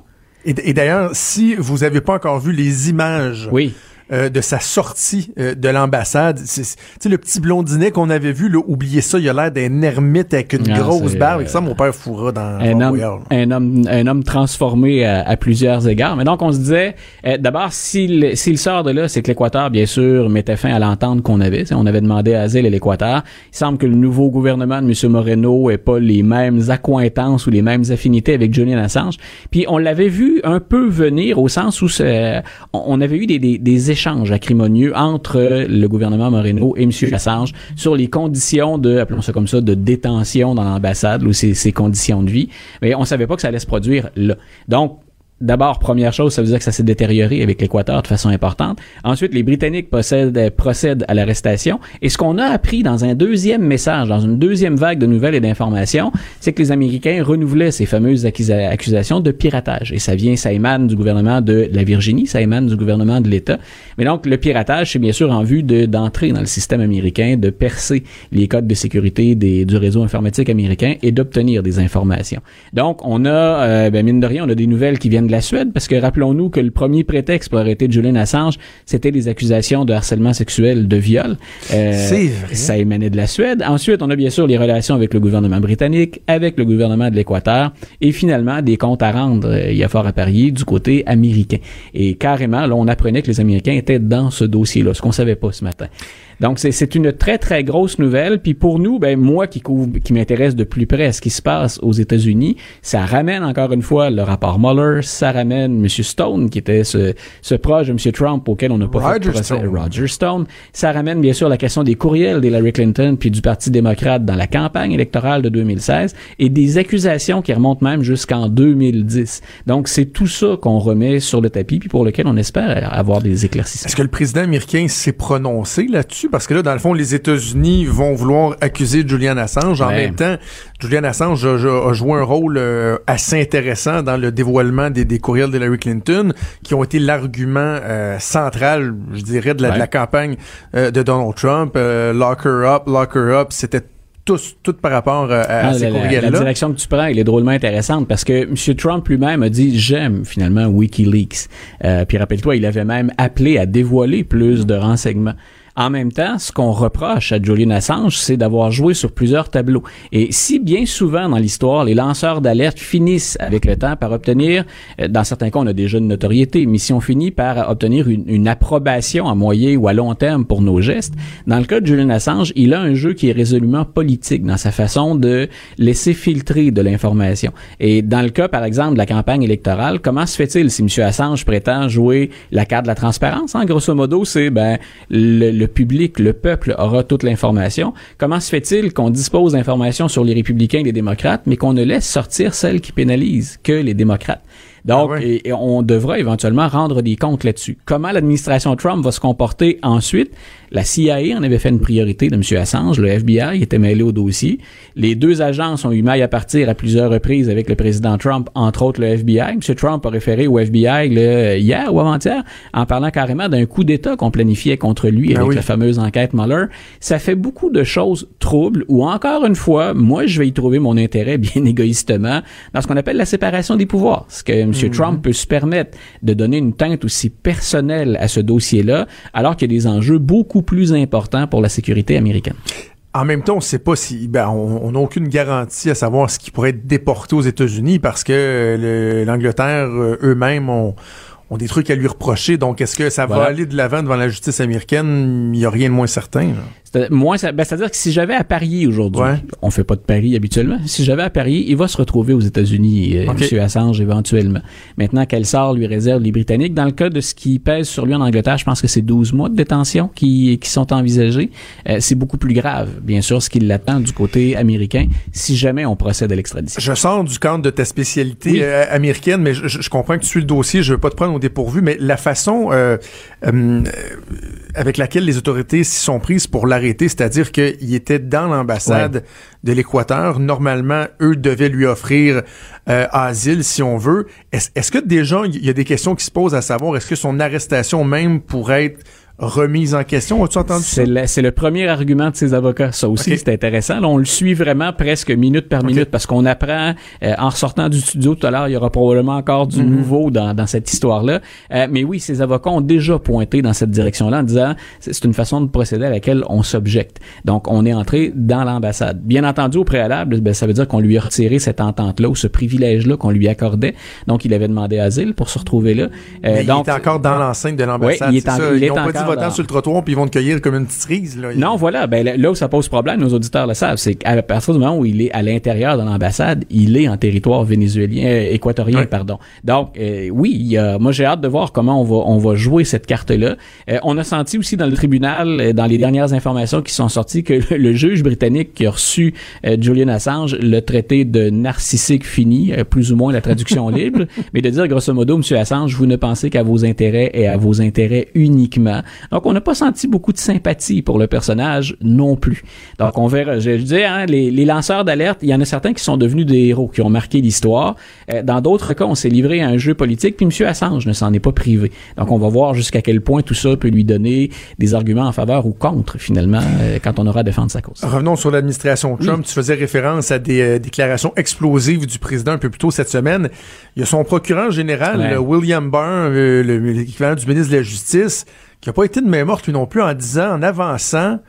Et, d'ailleurs, si vous n'avez pas encore vu les images oui. Euh, de sa sortie euh, de l'ambassade. Tu sais, le petit blondinet qu'on avait vu, là, oubliez ça, il a l'air d'un ermite avec une Ah, grosse barbe. euh, ça, mon père fourra dans un homme, un homme, un homme transformé à, à plusieurs égards. Mais donc, on se disait, euh, d'abord, s'il, s'il sort de là, c'est que l'Équateur, bien sûr, mettait fin à l'entente qu'on avait. On avait demandé asile à l'Équateur. Il semble que le nouveau gouvernement de M. Moreno ait pas les mêmes accointances ou les mêmes affinités avec Julian Assange. Puis, on l'avait vu un peu venir au sens où on avait eu des, des, des échanges acrimonieux entre le gouvernement Moreno et M. Assange sur les conditions de, appelons ça comme ça, de détention dans l'ambassade ou ses, ses conditions de vie. Mais on savait pas que ça allait se produire là. Donc, D'abord, première chose, ça veut dire que ça s'est détérioré avec l'Équateur de façon importante. Ensuite, les Britanniques possèdent, procèdent à l'arrestation. Et ce qu'on a appris dans un deuxième message, dans une deuxième vague de nouvelles et d'informations, c'est que les Américains renouvelaient ces fameuses accusa- accusations de piratage. Et ça vient, ça émane du gouvernement de la Virginie, ça émane du gouvernement de l'État. Mais donc, le piratage, c'est bien sûr en vue de, d'entrer dans le système américain, de percer les codes de sécurité du réseau informatique américain et d'obtenir des informations. Donc, on a, euh, ben, mine de rien, on a des nouvelles qui viennent de la Suède, parce que rappelons-nous que le premier prétexte pour arrêter Julian Assange, c'était des accusations de harcèlement sexuel, de viol. Euh, C'est vrai. Ça émanait de la Suède. Ensuite, on a bien sûr les relations avec le gouvernement britannique, avec le gouvernement de l'Équateur, et finalement des comptes à rendre, euh, il y a fort à parier, du côté américain. Et carrément, là, on apprenait que les Américains étaient dans ce dossier-là, ce qu'on savait pas ce matin. Donc, c'est- c'est une très, très grosse nouvelle. Puis pour nous, ben, moi qui, couvre, qui m'intéresse de plus près à ce qui se passe aux États-Unis, ça ramène encore une fois le rapport Mueller, ça ramène M. Stone, qui était ce, ce proche de M. Trump auquel on n'a pas fait Roger de procès, Stone. Roger Stone. Ça ramène bien sûr la question des courriels d'Hillary Clinton puis du Parti démocrate dans la campagne électorale de 2016 et des accusations qui remontent même jusqu'en 2010. Donc, c'est tout ça qu'on remet sur le tapis puis pour lequel on espère avoir des éclaircissements. Est-ce que le président américain s'est prononcé là-dessus? Parce que là, dans le fond, les États-Unis vont vouloir accuser Julian Assange. En Ouais. même temps, Julian Assange a, a- a joué un rôle euh, assez intéressant dans le dévoilement des, des courriels d'Hillary Clinton, qui ont été l'argument euh, central, je dirais, de la, de Ouais. la campagne euh, de Donald Trump. Lock her up, lock her up, c'était tous, tout par rapport à, à Ah, ces la, la- la courriels-là. direction que tu prends, elle est drôlement intéressante parce que M. Trump lui-même a dit j'aime finalement WikiLeaks. Euh, puis rappelle-toi, il avait même appelé à dévoiler plus de renseignements. En même temps, ce qu'on reproche à Julian Assange, c'est d'avoir joué sur plusieurs tableaux. Et si bien souvent dans l'histoire, les lanceurs d'alerte finissent avec le temps par obtenir, euh, dans certains cas, on a déjà une notoriété, mais si on finit par obtenir une, une approbation à moyen ou à long terme pour nos gestes, dans le cas de Julian Assange, il a un jeu qui est résolument politique dans sa façon de laisser filtrer de l'information. Et dans le cas, par exemple, de la campagne électorale, comment se fait-il si M. Assange prétend jouer la carte de la transparence? En grosso modo, c'est ben le, le public, le peuple aura toute l'information. Comment se fait-il qu'on dispose d'informations sur les républicains et les démocrates, mais qu'on ne laisse sortir celles qui pénalisent que les démocrates? Donc, Ah ouais. et, et on devra éventuellement rendre des comptes là-dessus. Comment l'administration Trump va se comporter ensuite? La CIA en avait fait une priorité de M. Assange. Le FBI était mêlé au dossier. Les deux agences ont eu maille à partir à plusieurs reprises avec le président Trump, entre autres le FBI. M. Trump a référé au FBI hier ou avant-hier en parlant carrément d'un coup d'État qu'on planifiait contre lui Ah avec oui. la fameuse enquête Mueller. Ça fait beaucoup de choses troubles où, encore une fois, moi, je vais y trouver mon intérêt bien égoïstement dans ce qu'on appelle la séparation des pouvoirs. Ce que M. Mhm. Trump peut se permettre de donner une teinte aussi personnelle à ce dossier-là, alors qu'il y a des enjeux beaucoup plus importants pour la sécurité américaine. En même temps, on ne sait pas si ben, on n'a aucune garantie à savoir ce qui pourrait être déporté aux États-Unis parce que le- l'Angleterre euh, eux-mêmes ont, ont des trucs à lui reprocher. Donc, est-ce que ça va aller de l'avant devant la justice américaine? Il n'y a rien de moins certain. là. Ben, c'est-à-dire que si j'avais à parier aujourd'hui, Ouais. on fait pas de paris habituellement, si j'avais à parier, il va se retrouver aux États-Unis, euh. M. Assange, éventuellement. Maintenant, quel sort lui réservent les Britanniques? Dans le cas de ce qui pèse sur lui en Angleterre, je pense que c'est 12 mois de détention qui, qui sont envisagés. Euh, c'est beaucoup plus grave, bien sûr, ce qui l'attend du côté américain, si jamais on procède à l'extradition. Je sors du cadre de ta spécialité Oui. euh, américaine, mais je, comprends que tu suis le dossier. Je veux pas te prendre au dépourvu, mais la façon avec laquelle les autorités s'y sont prises pour c'est-à-dire qu'il était dans l'ambassade de l'Équateur. Normalement, eux devaient lui offrir euh, asile, si on veut. Est-ce est-ce que déjà, il y a des questions qui se posent à savoir, est-ce que son arrestation même pourrait être remise en question? As-tu entendu ça? C'est le, c'est le premier argument de ses avocats. Ça aussi, c'est intéressant. Là, on le suit vraiment presque minute par minute parce qu'on apprend, euh, en ressortant du studio tout à l'heure, il y aura probablement encore du nouveau dans, dans cette histoire-là. Euh, mais oui, ses avocats ont déjà pointé dans cette direction-là en disant c'est une façon de procéder à laquelle on s'objecte. Donc, on est entré dans l'ambassade. Bien entendu, au préalable, ben, ça veut dire qu'on lui a retiré cette entente-là ou ce privilège-là qu'on lui accordait. Donc, il avait demandé asile pour se retrouver là. Euh, donc, il est encore dans l'enceinte de l'ambassade. Oui, il est en- ça. il est encore votant dans- sur le trottoir puis ils vont te cueillir comme une petite cerise. Là. Non, voilà. Ben, là là où ça pose problème, nos auditeurs le savent, c'est qu'à partir du moment où il est à l'intérieur de l'ambassade, il est en territoire vénézuélien, euh, équatorien, pardon. Donc, euh, oui, il y a- moi j'ai hâte de voir comment on va on va jouer cette carte-là. Euh, on a senti aussi dans le tribunal, euh, dans les dernières informations qui sont sorties, que le, le juge britannique qui a reçu euh, Julian Assange le traité de narcissique fini, plus ou moins la traduction libre, mais de dire grosso modo, Monsieur Assange, vous ne pensez qu'à vos intérêts et à vos intérêts uniquement. Donc, on n'a pas senti beaucoup de sympathie pour le personnage non plus. Donc, on verra. Je, je dis, hein, les, les lanceurs d'alerte, il y en a certains qui sont devenus des héros, qui ont marqué l'histoire. Euh, dans d'autres cas, on s'est livré à un jeu politique, puis M. Assange ne s'en est pas privé. Donc, on va voir jusqu'à quel point tout ça peut lui donner des arguments en faveur ou contre, finalement, euh, quand on aura à défendre sa cause. Revenons sur l'administration Trump. Tu faisais référence à des euh, déclarations explosives du président un peu plus tôt cette semaine. Il y a son procureur général, Ouais. William Barr, euh, le- l'équivalent du ministre de la Justice, qui n'a pas été de main morte lui non plus en disant, en avançant,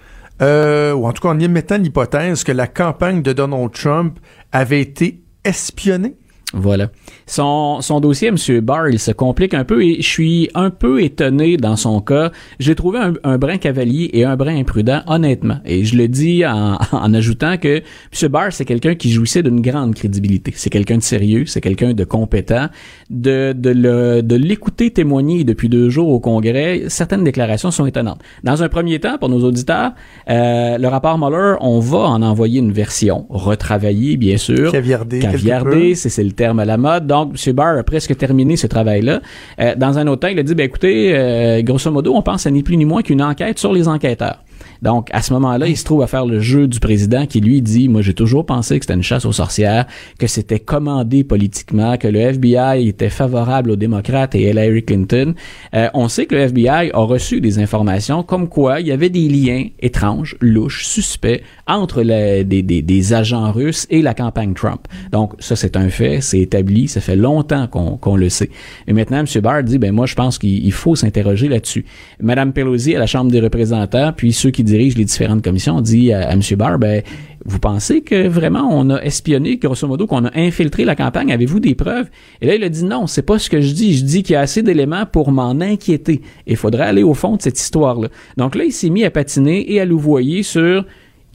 euh, ou en tout cas en y mettant l'hypothèse que la campagne de Donald Trump avait été espionnée. Voilà. Son, son dossier, M. Barr, il se complique un peu et je suis un peu étonné dans son cas. J'ai trouvé un, un brin cavalier et un brin imprudent, honnêtement. Et je le dis en, en ajoutant que M. Barr, c'est quelqu'un qui jouissait d'une grande crédibilité. C'est quelqu'un de sérieux, c'est quelqu'un de compétent. De, de, le, de l'écouter témoigner depuis deux jours au Congrès, certaines déclarations sont étonnantes. Dans un premier temps, pour nos auditeurs, euh, le rapport Mueller, on va en envoyer une version, retravaillée, bien sûr. Caviardée. quelque Caviardé, peu. c'est c'est le terme à la mode. Donc, M. Barr a presque terminé ce travail-là. Euh, dans un autre temps, il a dit, ben écoutez, euh, grosso modo, on pense à ni plus ni moins qu'une enquête sur les enquêteurs. Donc, à ce moment-là, il se trouve à faire le jeu du président qui lui dit, moi, j'ai toujours pensé que c'était une chasse aux sorcières, que c'était commandé politiquement, que le FBI était favorable aux démocrates et à Hillary Clinton. Euh, on sait que le FBI a reçu des informations comme quoi il y avait des liens étranges, louches, suspects entre la- des, des- agents russes et la campagne Trump. Donc, ça, c'est un fait, c'est établi, ça fait longtemps qu'on qu'on le sait. Et maintenant, M. Barr dit, ben moi, je pense qu'il il faut s'interroger là-dessus. Madame Pelosi à la Chambre des représentants, puis ceux qui dirigent les différentes commissions, dit à, M. Barr, ben, vous pensez que vraiment on a espionné, grosso modo, qu'on a infiltré la campagne? Avez-vous des preuves? Et là, il a dit non, c'est pas ce que je dis. Je dis qu'il y a assez d'éléments pour m'en inquiéter. Il faudrait aller au fond de cette histoire-là. Donc là, il s'est mis à patiner et à louvoyer sur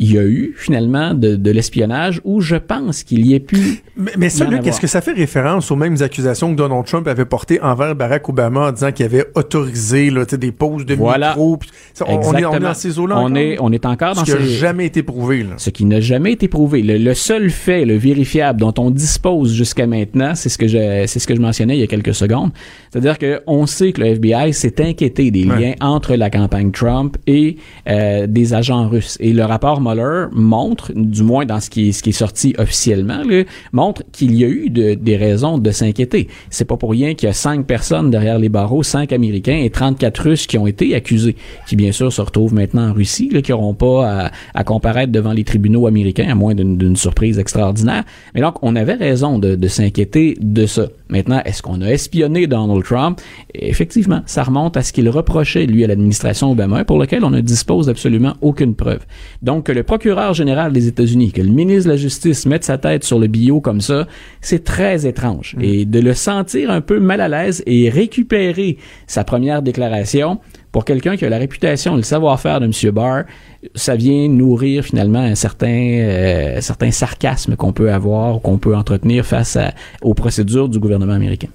il y a eu finalement de, de l'espionnage où je pense qu'il y ait pu. Mais, mais ça, Luc, est-ce que ça fait référence aux mêmes accusations que Donald Trump avait portées envers Barack Obama en disant qu'il avait autorisé là, des pauses de Voilà. micro? ça, on, on est, on est dans ces eaux-là On encore? est, on est encore dans Ce qui n'a jamais été prouvé. Là. ce qui n'a jamais été prouvé. Le, le seul fait, le vérifiable dont on dispose jusqu'à maintenant, c'est ce que je, c'est ce que je mentionnais il y a quelques secondes. C'est-à-dire que on sait que le FBI s'est inquiété des Ouais. liens entre la campagne Trump et euh, des agents russes. Et le rapport Montre, du moins dans ce qui est, sorti officiellement, montre qu'il y a eu de- des raisons de s'inquiéter. C'est pas pour rien qu'il y a cinq personnes derrière les barreaux, cinq Américains et 34 Russes qui ont été accusés, qui bien sûr se retrouvent maintenant en Russie, qui n'auront pas à, comparaître devant les tribunaux américains, à moins d'une d'une surprise extraordinaire. Mais donc, on avait raison de, de s'inquiéter de ça. Maintenant, est-ce qu'on a espionné Donald Trump? Effectivement, ça remonte à ce qu'il reprochait, lui, à l'administration Obama, pour lequel on ne dispose absolument aucune preuve. Donc, que le procureur général des États-Unis, que le ministre de la Justice mette sa tête sur le bio comme ça, c'est très étrange. Et de le sentir un peu mal à l'aise et récupérer sa première déclaration, pour quelqu'un qui a la réputation, le savoir-faire de M. Barr, ça vient nourrir finalement un certain, euh, certain sarcasme qu'on peut avoir, qu'on peut entretenir face à- aux procédures du gouvernement américain.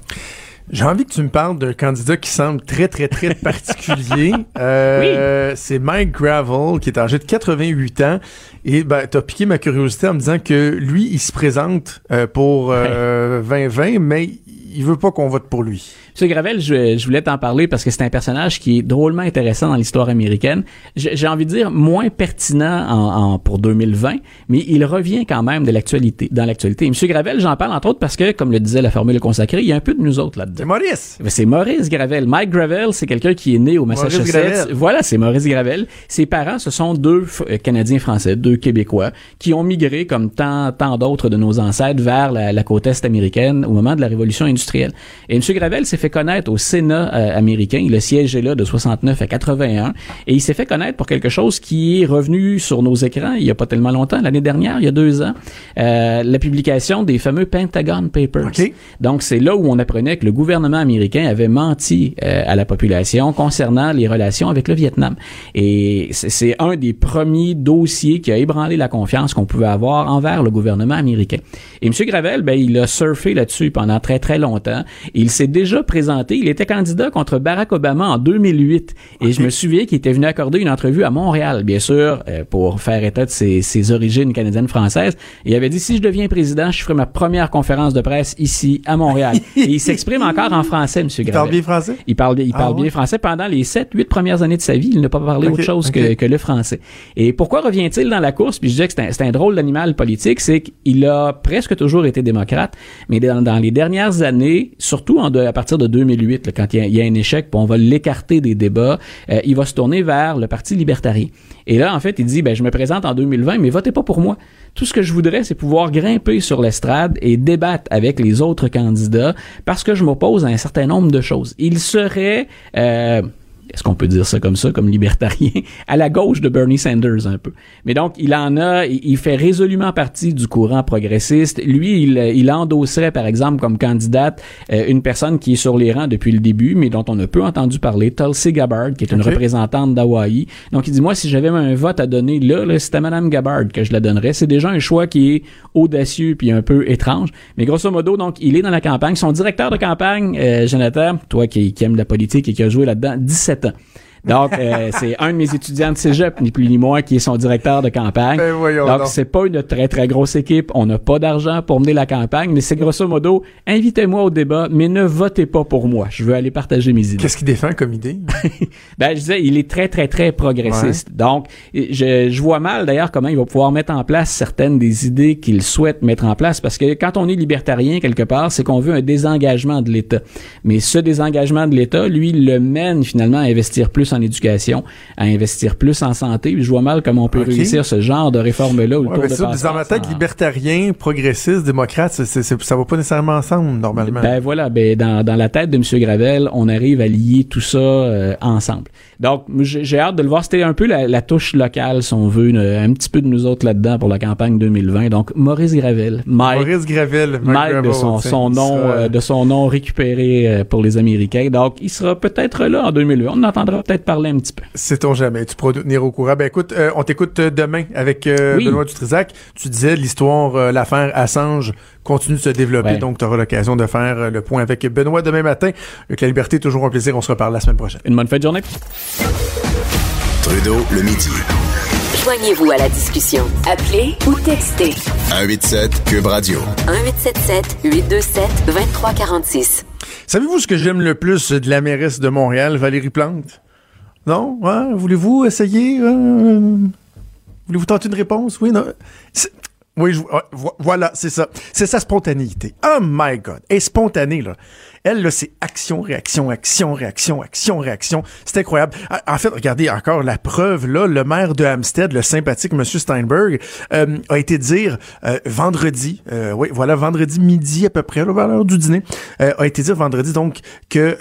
J'ai envie que tu me parles d'un candidat qui semble très, très, très particulier. Euh, C'est Mike Gravel, qui est âgé de 88 ans. Et ben, t'as piqué ma curiosité en me disant que lui, il se présente euh, pour euh, 2020, mais il veut pas qu'on vote pour lui. M. Gravel, je, je voulais t'en parler parce que c'est un personnage qui est drôlement intéressant dans l'histoire américaine. J'ai envie de dire moins pertinent en, en- pour 2020, mais il revient quand même de l'actualité, dans l'actualité. M. Gravel, j'en parle entre autres parce que, comme le disait la formule consacrée, il y a un peu de nous autres là-dedans. C'est Maurice! C'est Maurice Gravel. Mike Gravel, c'est quelqu'un qui est né au Massachusetts. Voilà, c'est Maurice Gravel. Ses parents, ce sont deux euh, Canadiens français, deux Québécois, qui ont migré, comme tant, tant d'autres de nos ancêtres, vers la, la côte est américaine au moment de la révolution industrielle. Et M. Gravel s'est fait connaître au Sénat euh, américain. Il a siégé là de 69 à 81. Et il s'est fait connaître pour quelque chose qui est revenu sur nos écrans il y a pas tellement longtemps, l'année dernière, il y a deux ans, euh, la publication des fameux Pentagon Papers. OK. Donc, c'est là où on apprenait que le gouvernement américain avait menti euh, à la population concernant les relations avec le Vietnam. Et c'est- c'est un des premiers dossiers qui a ébranlé la confiance qu'on pouvait avoir envers le gouvernement américain. Et M. Gravel, ben, il a surfé là-dessus pendant très, très longtemps. Il s'est déjà présenté. Il était candidat contre Barack Obama en 2008. Et je me souviens qu'il était venu accorder une entrevue à Montréal, bien sûr, euh, pour faire état de ses, ses origines canadiennes-françaises. Il avait dit, si je deviens président, je ferai ma première conférence de presse ici, à Montréal. Et il s'exprime encore en français, M. Gravel. Il parle bien français? Il parle, il Ah ouais? bien français. Pendant les 7, 8 premières années de sa vie, il n'a pas parlé autre chose que, que le français. Et pourquoi revient-il dans la course? Puis je disais que c'est un, drôle d'animal politique, c'est qu'il a presque toujours été démocrate, mais dans, dans les dernières années, surtout en de- à partir de 2008, là, quand il y, a, un échec, on va l'écarter des débats, euh, il va se tourner vers le Parti libertarien. Et là, en fait, il dit, ben, je me présente en 2020, mais votez pas pour moi. Tout ce que je voudrais, c'est pouvoir grimper sur l'estrade et débattre avec les autres candidats parce que je m'oppose à un certain nombre de choses. Il serait... euh, est-ce qu'on peut dire ça comme ça, comme libertarien, à la gauche de Bernie Sanders un peu. Mais donc, il en a, il fait résolument partie du courant progressiste. Lui, il, il endosserait, par exemple, comme candidate, euh, une personne qui est sur les rangs depuis le début, mais dont on a peu entendu parler, Tulsi Gabbard, qui est une représentante d'Hawaï. Donc, il dit, moi, si j'avais un vote à donner là, là c'était à Mme Gabbard que je la donnerais. C'est déjà un choix qui est audacieux puis un peu étrange. Mais grosso modo, donc, il est dans la campagne. Son directeur de campagne, euh, Jonathan, toi qui, qui aime la politique et qui a joué là-dedans, 17 ans. Donc, euh, c'est un de mes étudiants de cégep, ni plus ni moins, qui est son directeur de campagne. Ben voyons Donc, donc. c'est pas une très, très grosse équipe. On n'a pas d'argent pour mener la campagne, mais c'est grosso modo, invitez-moi au débat, mais ne votez pas pour moi. Je veux aller partager mes idées. Qu'est-ce qu'il défend comme idée? Ben, je disais, il est très, très, très progressiste. Donc, je, je vois mal d'ailleurs comment il va pouvoir mettre en place certaines des idées qu'il souhaite mettre en place, parce que quand on est libertarien quelque part, c'est qu'on veut un désengagement de l'État. Mais ce désengagement de l'État, lui, le mène finalement à investir plus en éducation, à investir plus en santé. Puis Je vois mal comment on peut réussir ce genre de réforme-là. Ouais, mais de ça, ma tête, en- libertarien, progressiste, démocrate, c'est- c'est- c'est- ça va pas nécessairement ensemble, normalement. Ben voilà, ben dans, dans la tête de M. Gravel, on arrive à lier tout ça euh, ensemble. Donc, j'ai hâte de le voir. C'était un peu la, la touche locale, si on veut, une- un petit peu de nous autres là-dedans pour la campagne 2020. Donc, Maurice Gravel, Mike, Maurice Gravel, Mike de Gravel, son, tiens, son il nom, sera- euh, de son nom récupéré euh, pour les Américains. Donc, il sera peut-être là en 2020. On en entendra peut-être peut-être parler un petit peu. Sait-on jamais. Tu pourras nous tenir au courant. Ben écoute, euh, on t'écoute euh, demain avec euh, Oui. Benoît Dutrisac. Tu disais l'histoire, euh, l'affaire Assange continue de se développer, Ouais. donc tu auras l'occasion de faire le point avec Benoît demain matin. Avec la liberté, toujours un plaisir. On se reparle la semaine prochaine. Une bonne fin de journée. Trudeau, le midi. Joignez-vous à la discussion. Appelez ou textez 187 Cube Radio. 1877 827 2346. Savez-vous ce que j'aime le plus de la mairesse de Montréal, Valérie Plante? Non? Hein? Voulez-vous essayer? Euh, Voulez-vous tenter une réponse? Oui, non? Oui, vo- voilà, c'est ça. C'est sa spontanéité. Oh my God. Elle est spontanée, là. Elle, là, c'est action, réaction, action, réaction, action, réaction. C'est incroyable. Ah, En fait, regardez encore la preuve, là, le maire de Hampstead, le sympathique Monsieur Steinberg, euh, a été dire euh, vendredi, euh, oui, voilà, vendredi midi à peu près, là, vers l'heure du dîner, a été dire vendredi, donc, que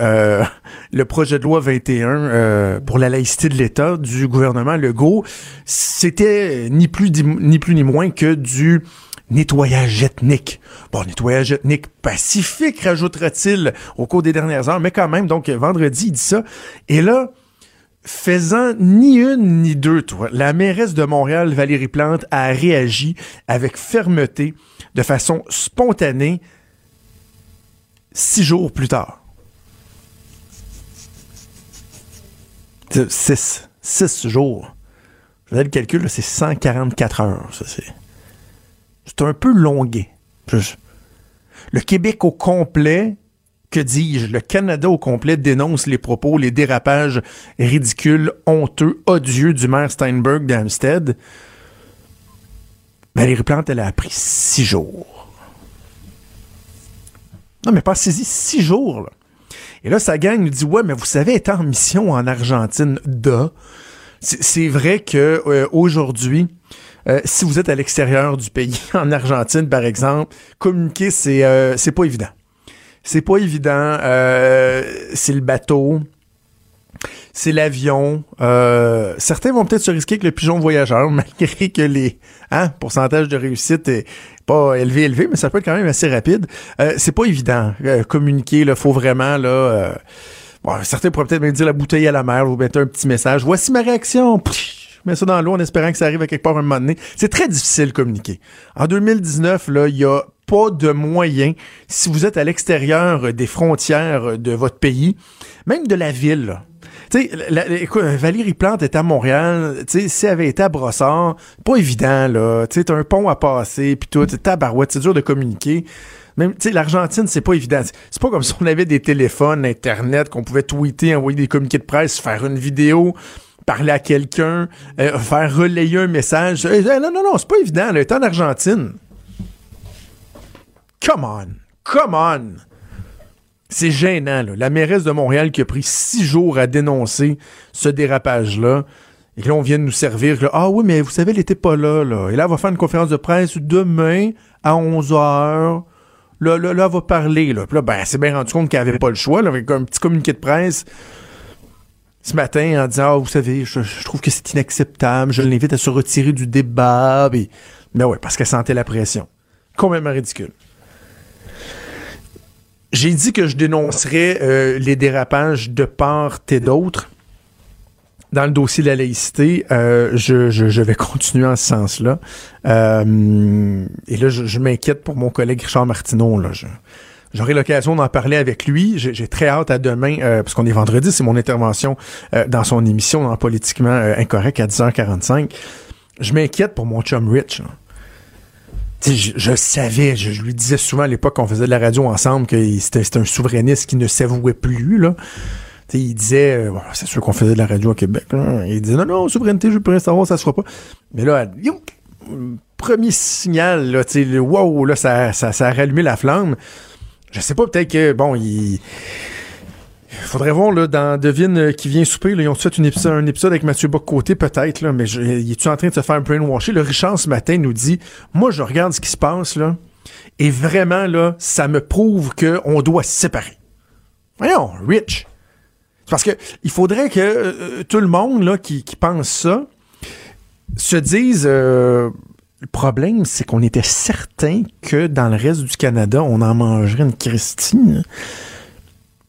le projet de loi 21 euh, pour la laïcité de l'État du gouvernement Legault, c'était ni plus ni moins que du nettoyage ethnique. Bon, nettoyage ethnique pacifique, rajoutera-t-il au cours des dernières heures, mais quand même, donc vendredi, il dit ça. Et là, faisant ni une ni deux, toi, la mairesse de Montréal, Valérie Plante, a réagi avec fermeté, de façon spontanée, six jours plus tard. Six. Six jours. Je faisais le calcul, c'est 144 heures, ça, c'est... C'est un peu longué. Le Québec au complet, que dis-je, le Canada au complet dénonce les propos, les dérapages ridicules, honteux, odieux du maire Steinberg d'Amstead. Valérie Plante, elle a appris six jours. Non, mais passez-y six jours, là. Et là, sa gang nous dit Ouais, mais vous savez, est en mission en Argentine, de. C'est c'est vrai que euh, aujourd'hui, euh, si vous êtes à l'extérieur du pays, en Argentine par exemple, communiquer, c'est euh, pas évident. C'est pas évident. euh, c'est le bateau, c'est l'avion. euh, certains vont peut-être se risquer avec le pigeon voyageur, malgré que les hein, pourcentage de réussite est pas élevé, élevé, mais ça peut être quand même assez rapide. C'est pas évident. communiquer, il faut vraiment là. bon, certains pourraient peut-être me dire la bouteille à la mer, vous mettez un petit message. Voici ma réaction. Mets ça dans l'eau en espérant que ça arrive à quelque part un moment donné. C'est très difficile de communiquer. En 2019, là, il y a pas de moyen, si vous êtes à l'extérieur des frontières de votre pays, même de la ville. Tu sais, Valérie Plante est à Montréal, tu sais, si elle avait été à Brossard, pas évident, là. Tu sais, un pont à passer, puis tout, tabarouette, c'est dur de communiquer. Même, tu sais, l'Argentine, c'est pas évident. C'est pas comme si on avait des téléphones, Internet, qu'on pouvait tweeter, envoyer des communiqués de presse, faire une vidéo, parler à quelqu'un, euh, faire relayer un message. Euh, euh, non, non, non, c'est pas évident, là. Est en Argentine. Come on! Come on! C'est gênant, là. La mairesse de Montréal qui a pris six jours à dénoncer ce dérapage-là. Et que là, on vient de nous servir. ah oui, mais vous savez, elle était pas là, là. Et là, elle va faire une conférence de presse demain à 11h. Là, là, là, elle va parler, là. Puis ben, elle s'est bien rendu compte qu'elle avait pas le choix, avec un petit communiqué de presse ce matin en disant, ah, vous savez, je, trouve que c'est inacceptable. Je l'invite à se retirer du débat. Puis, ben ouais, parce qu'elle sentait la pression. Complètement ridicule. J'ai dit que je dénoncerais euh, les dérapages de part et d'autre. Dans le dossier de la laïcité, euh, je, vais continuer en ce sens-là. Euh, et là, je, m'inquiète pour mon collègue Richard Martineau. Là. J'aurai l'occasion d'en parler avec lui. J'ai très hâte à demain, euh, parce qu'on est vendredi, c'est mon intervention euh, dans son émission dans Politiquement euh, Incorrect à 10h45. Je m'inquiète pour mon chum Rich. je, savais, je, lui disais souvent à l'époque qu'on faisait de la radio ensemble que c'était un souverainiste qui ne s'avouait plus. Là. Il disait, c'est sûr qu'on faisait de la radio au Québec. Il disait, non, non, souveraineté, je peux savoir, ça se fera pas. Mais là, premier signal, wow, là, ça, ça a rallumé la flamme. Je sais pas, peut-être que, bon, il... Faudrait voir, là, dans Devine qui vient souper, là, ils ont fait une épisode, un épisode avec Mathieu Bock-Côté, peut-être, là, mais il est-tu en train de se faire brainwasher? Le Richard, ce matin, nous dit, moi, je regarde ce qui se passe, là, et vraiment, là, ça me prouve qu'on doit se séparer. Voyons, Rich. Parce que il faudrait que euh, tout le monde, là, qui, qui pense ça, se dise... euh, le problème, c'est qu'on était certain que dans le reste du Canada, on en mangerait une Christine.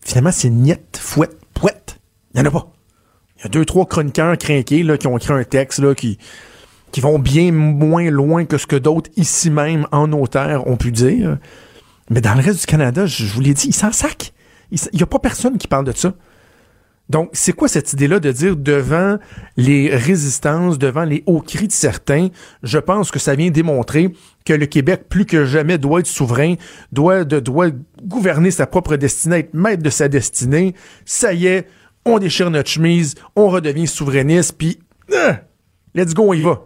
Finalement, c'est niette, fouette, pouette. Il n'y en a pas. Il deux, trois chroniqueurs crinqués là, qui ont écrit un texte là, qui, qui vont bien moins loin que ce que d'autres ici même en terres ont pu dire. Mais dans le reste du Canada, je, vous l'ai dit, ils s'en sac. Il n'y a pas personne qui parle de ça. Donc, c'est quoi cette idée-là de dire devant les résistances, devant les hauts cris de certains, je pense que ça vient démontrer que le Québec, plus que jamais, doit être souverain, doit, de, doit gouverner sa propre destinée, être maître de sa destinée. Ça y est, on déchire notre chemise, on redevient souverainiste, puis euh, let's go, on y va.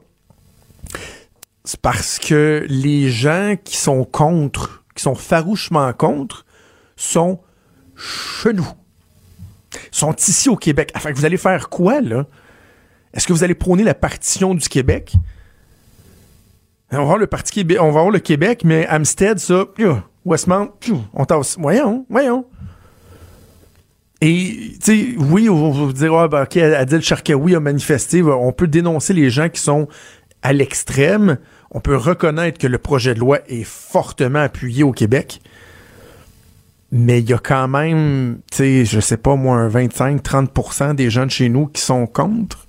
C'est parce que les gens qui sont contre, qui sont farouchement contre, sont chelous sont ici au Québec. Enfin, vous allez faire quoi, là? Est-ce que vous allez prôner la partition du Québec? On va voir le Québec, on va le Québec, mais Amstead, ça, Westmount, on tasse. Voyons, voyons. Et, tu sais, oui, on va vous dire, ah, ben, OK, Adil Sharkawi a manifesté. On peut dénoncer les gens qui sont à l'extrême. On peut reconnaître que le projet de loi est fortement appuyé au Québec mais il y a quand même, tu sais, je sais pas moi, un 25-30% des de chez nous qui sont contre.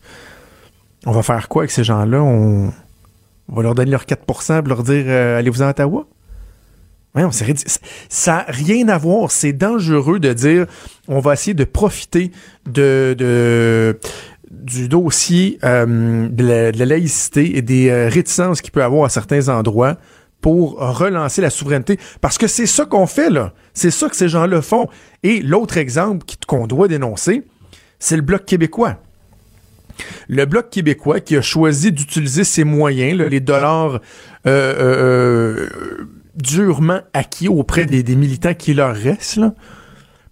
On va faire quoi avec ces gens-là? On, va leur donner leur 4% et leur dire euh, allez-vous en Ottawa? Ouais, on ça n'a rien à voir. C'est dangereux de dire on va essayer de profiter de, de du dossier euh, de, la, laïcité et des euh, réticences qu'il peut avoir à certains endroits pour relancer la souveraineté. Parce que c'est ça qu'on fait, là. C'est ça que ces gens-là font. Et l'autre exemple qu'on doit dénoncer, c'est le Bloc québécois. Le Bloc québécois qui a choisi d'utiliser ses moyens, les dollars euh, euh, euh, durement acquis auprès des, militants qui leur restent,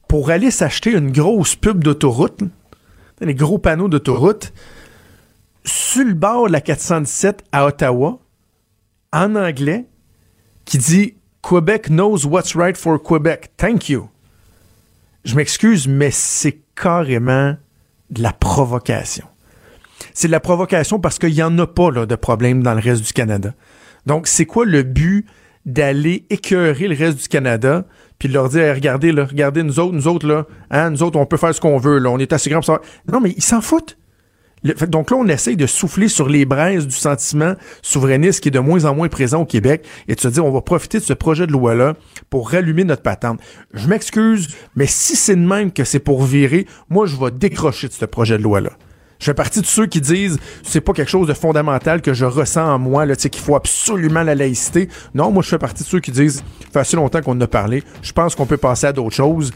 pour aller s'acheter une grosse pub d'autoroute, les gros panneaux d'autoroute, sur le bord de la 417 à Ottawa, en anglais, qui dit Quebec knows what's right for Quebec. Thank you. Je m'excuse, mais c'est carrément de la provocation. C'est de la provocation parce qu'il n'y en a pas là, de problème dans le reste du Canada. Donc, c'est quoi le but d'aller écœurer le reste du Canada puis de leur dire regardez là, regardez nous autres, nous autres là, hein, nous autres on peut faire ce qu'on veut là, on est assez grand pour ça. Non mais ils s'en foutent donc là, on essaye de souffler sur les braises du sentiment souverainiste qui est de moins en moins présent au Québec et de se dire on va profiter de ce projet de loi-là pour rallumer notre patente. Je m'excuse, mais si c'est de même que c'est pour virer, moi, je vais décrocher de ce projet de loi-là. Je fais partie de ceux qui disent c'est pas quelque chose de fondamental que je ressens en moi, là, qu'il faut absolument la laïcité. Non, moi je fais partie de ceux qui disent fait assez longtemps qu'on en a parlé, je pense qu'on peut passer à d'autres choses.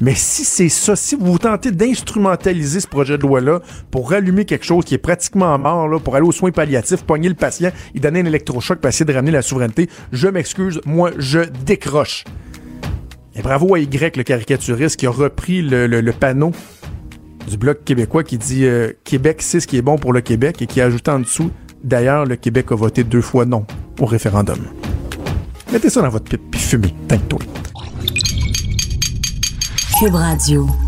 Mais si c'est ça, si vous tentez d'instrumentaliser ce projet de loi-là pour rallumer quelque chose qui est pratiquement mort, pour aller aux soins palliatifs, pogner le patient, il donner un électrochoc pour essayer de ramener la souveraineté, je m'excuse, moi, je décroche. Et bravo à Y, le caricaturiste, qui a repris le, panneau du Bloc québécois qui dit euh, Québec, c'est ce qui est bon pour le Québec et qui a en dessous D'ailleurs, le Québec a voté deux fois non au référendum. Mettez ça dans votre pipe puis fumez. Tank-toi. Cube Radio.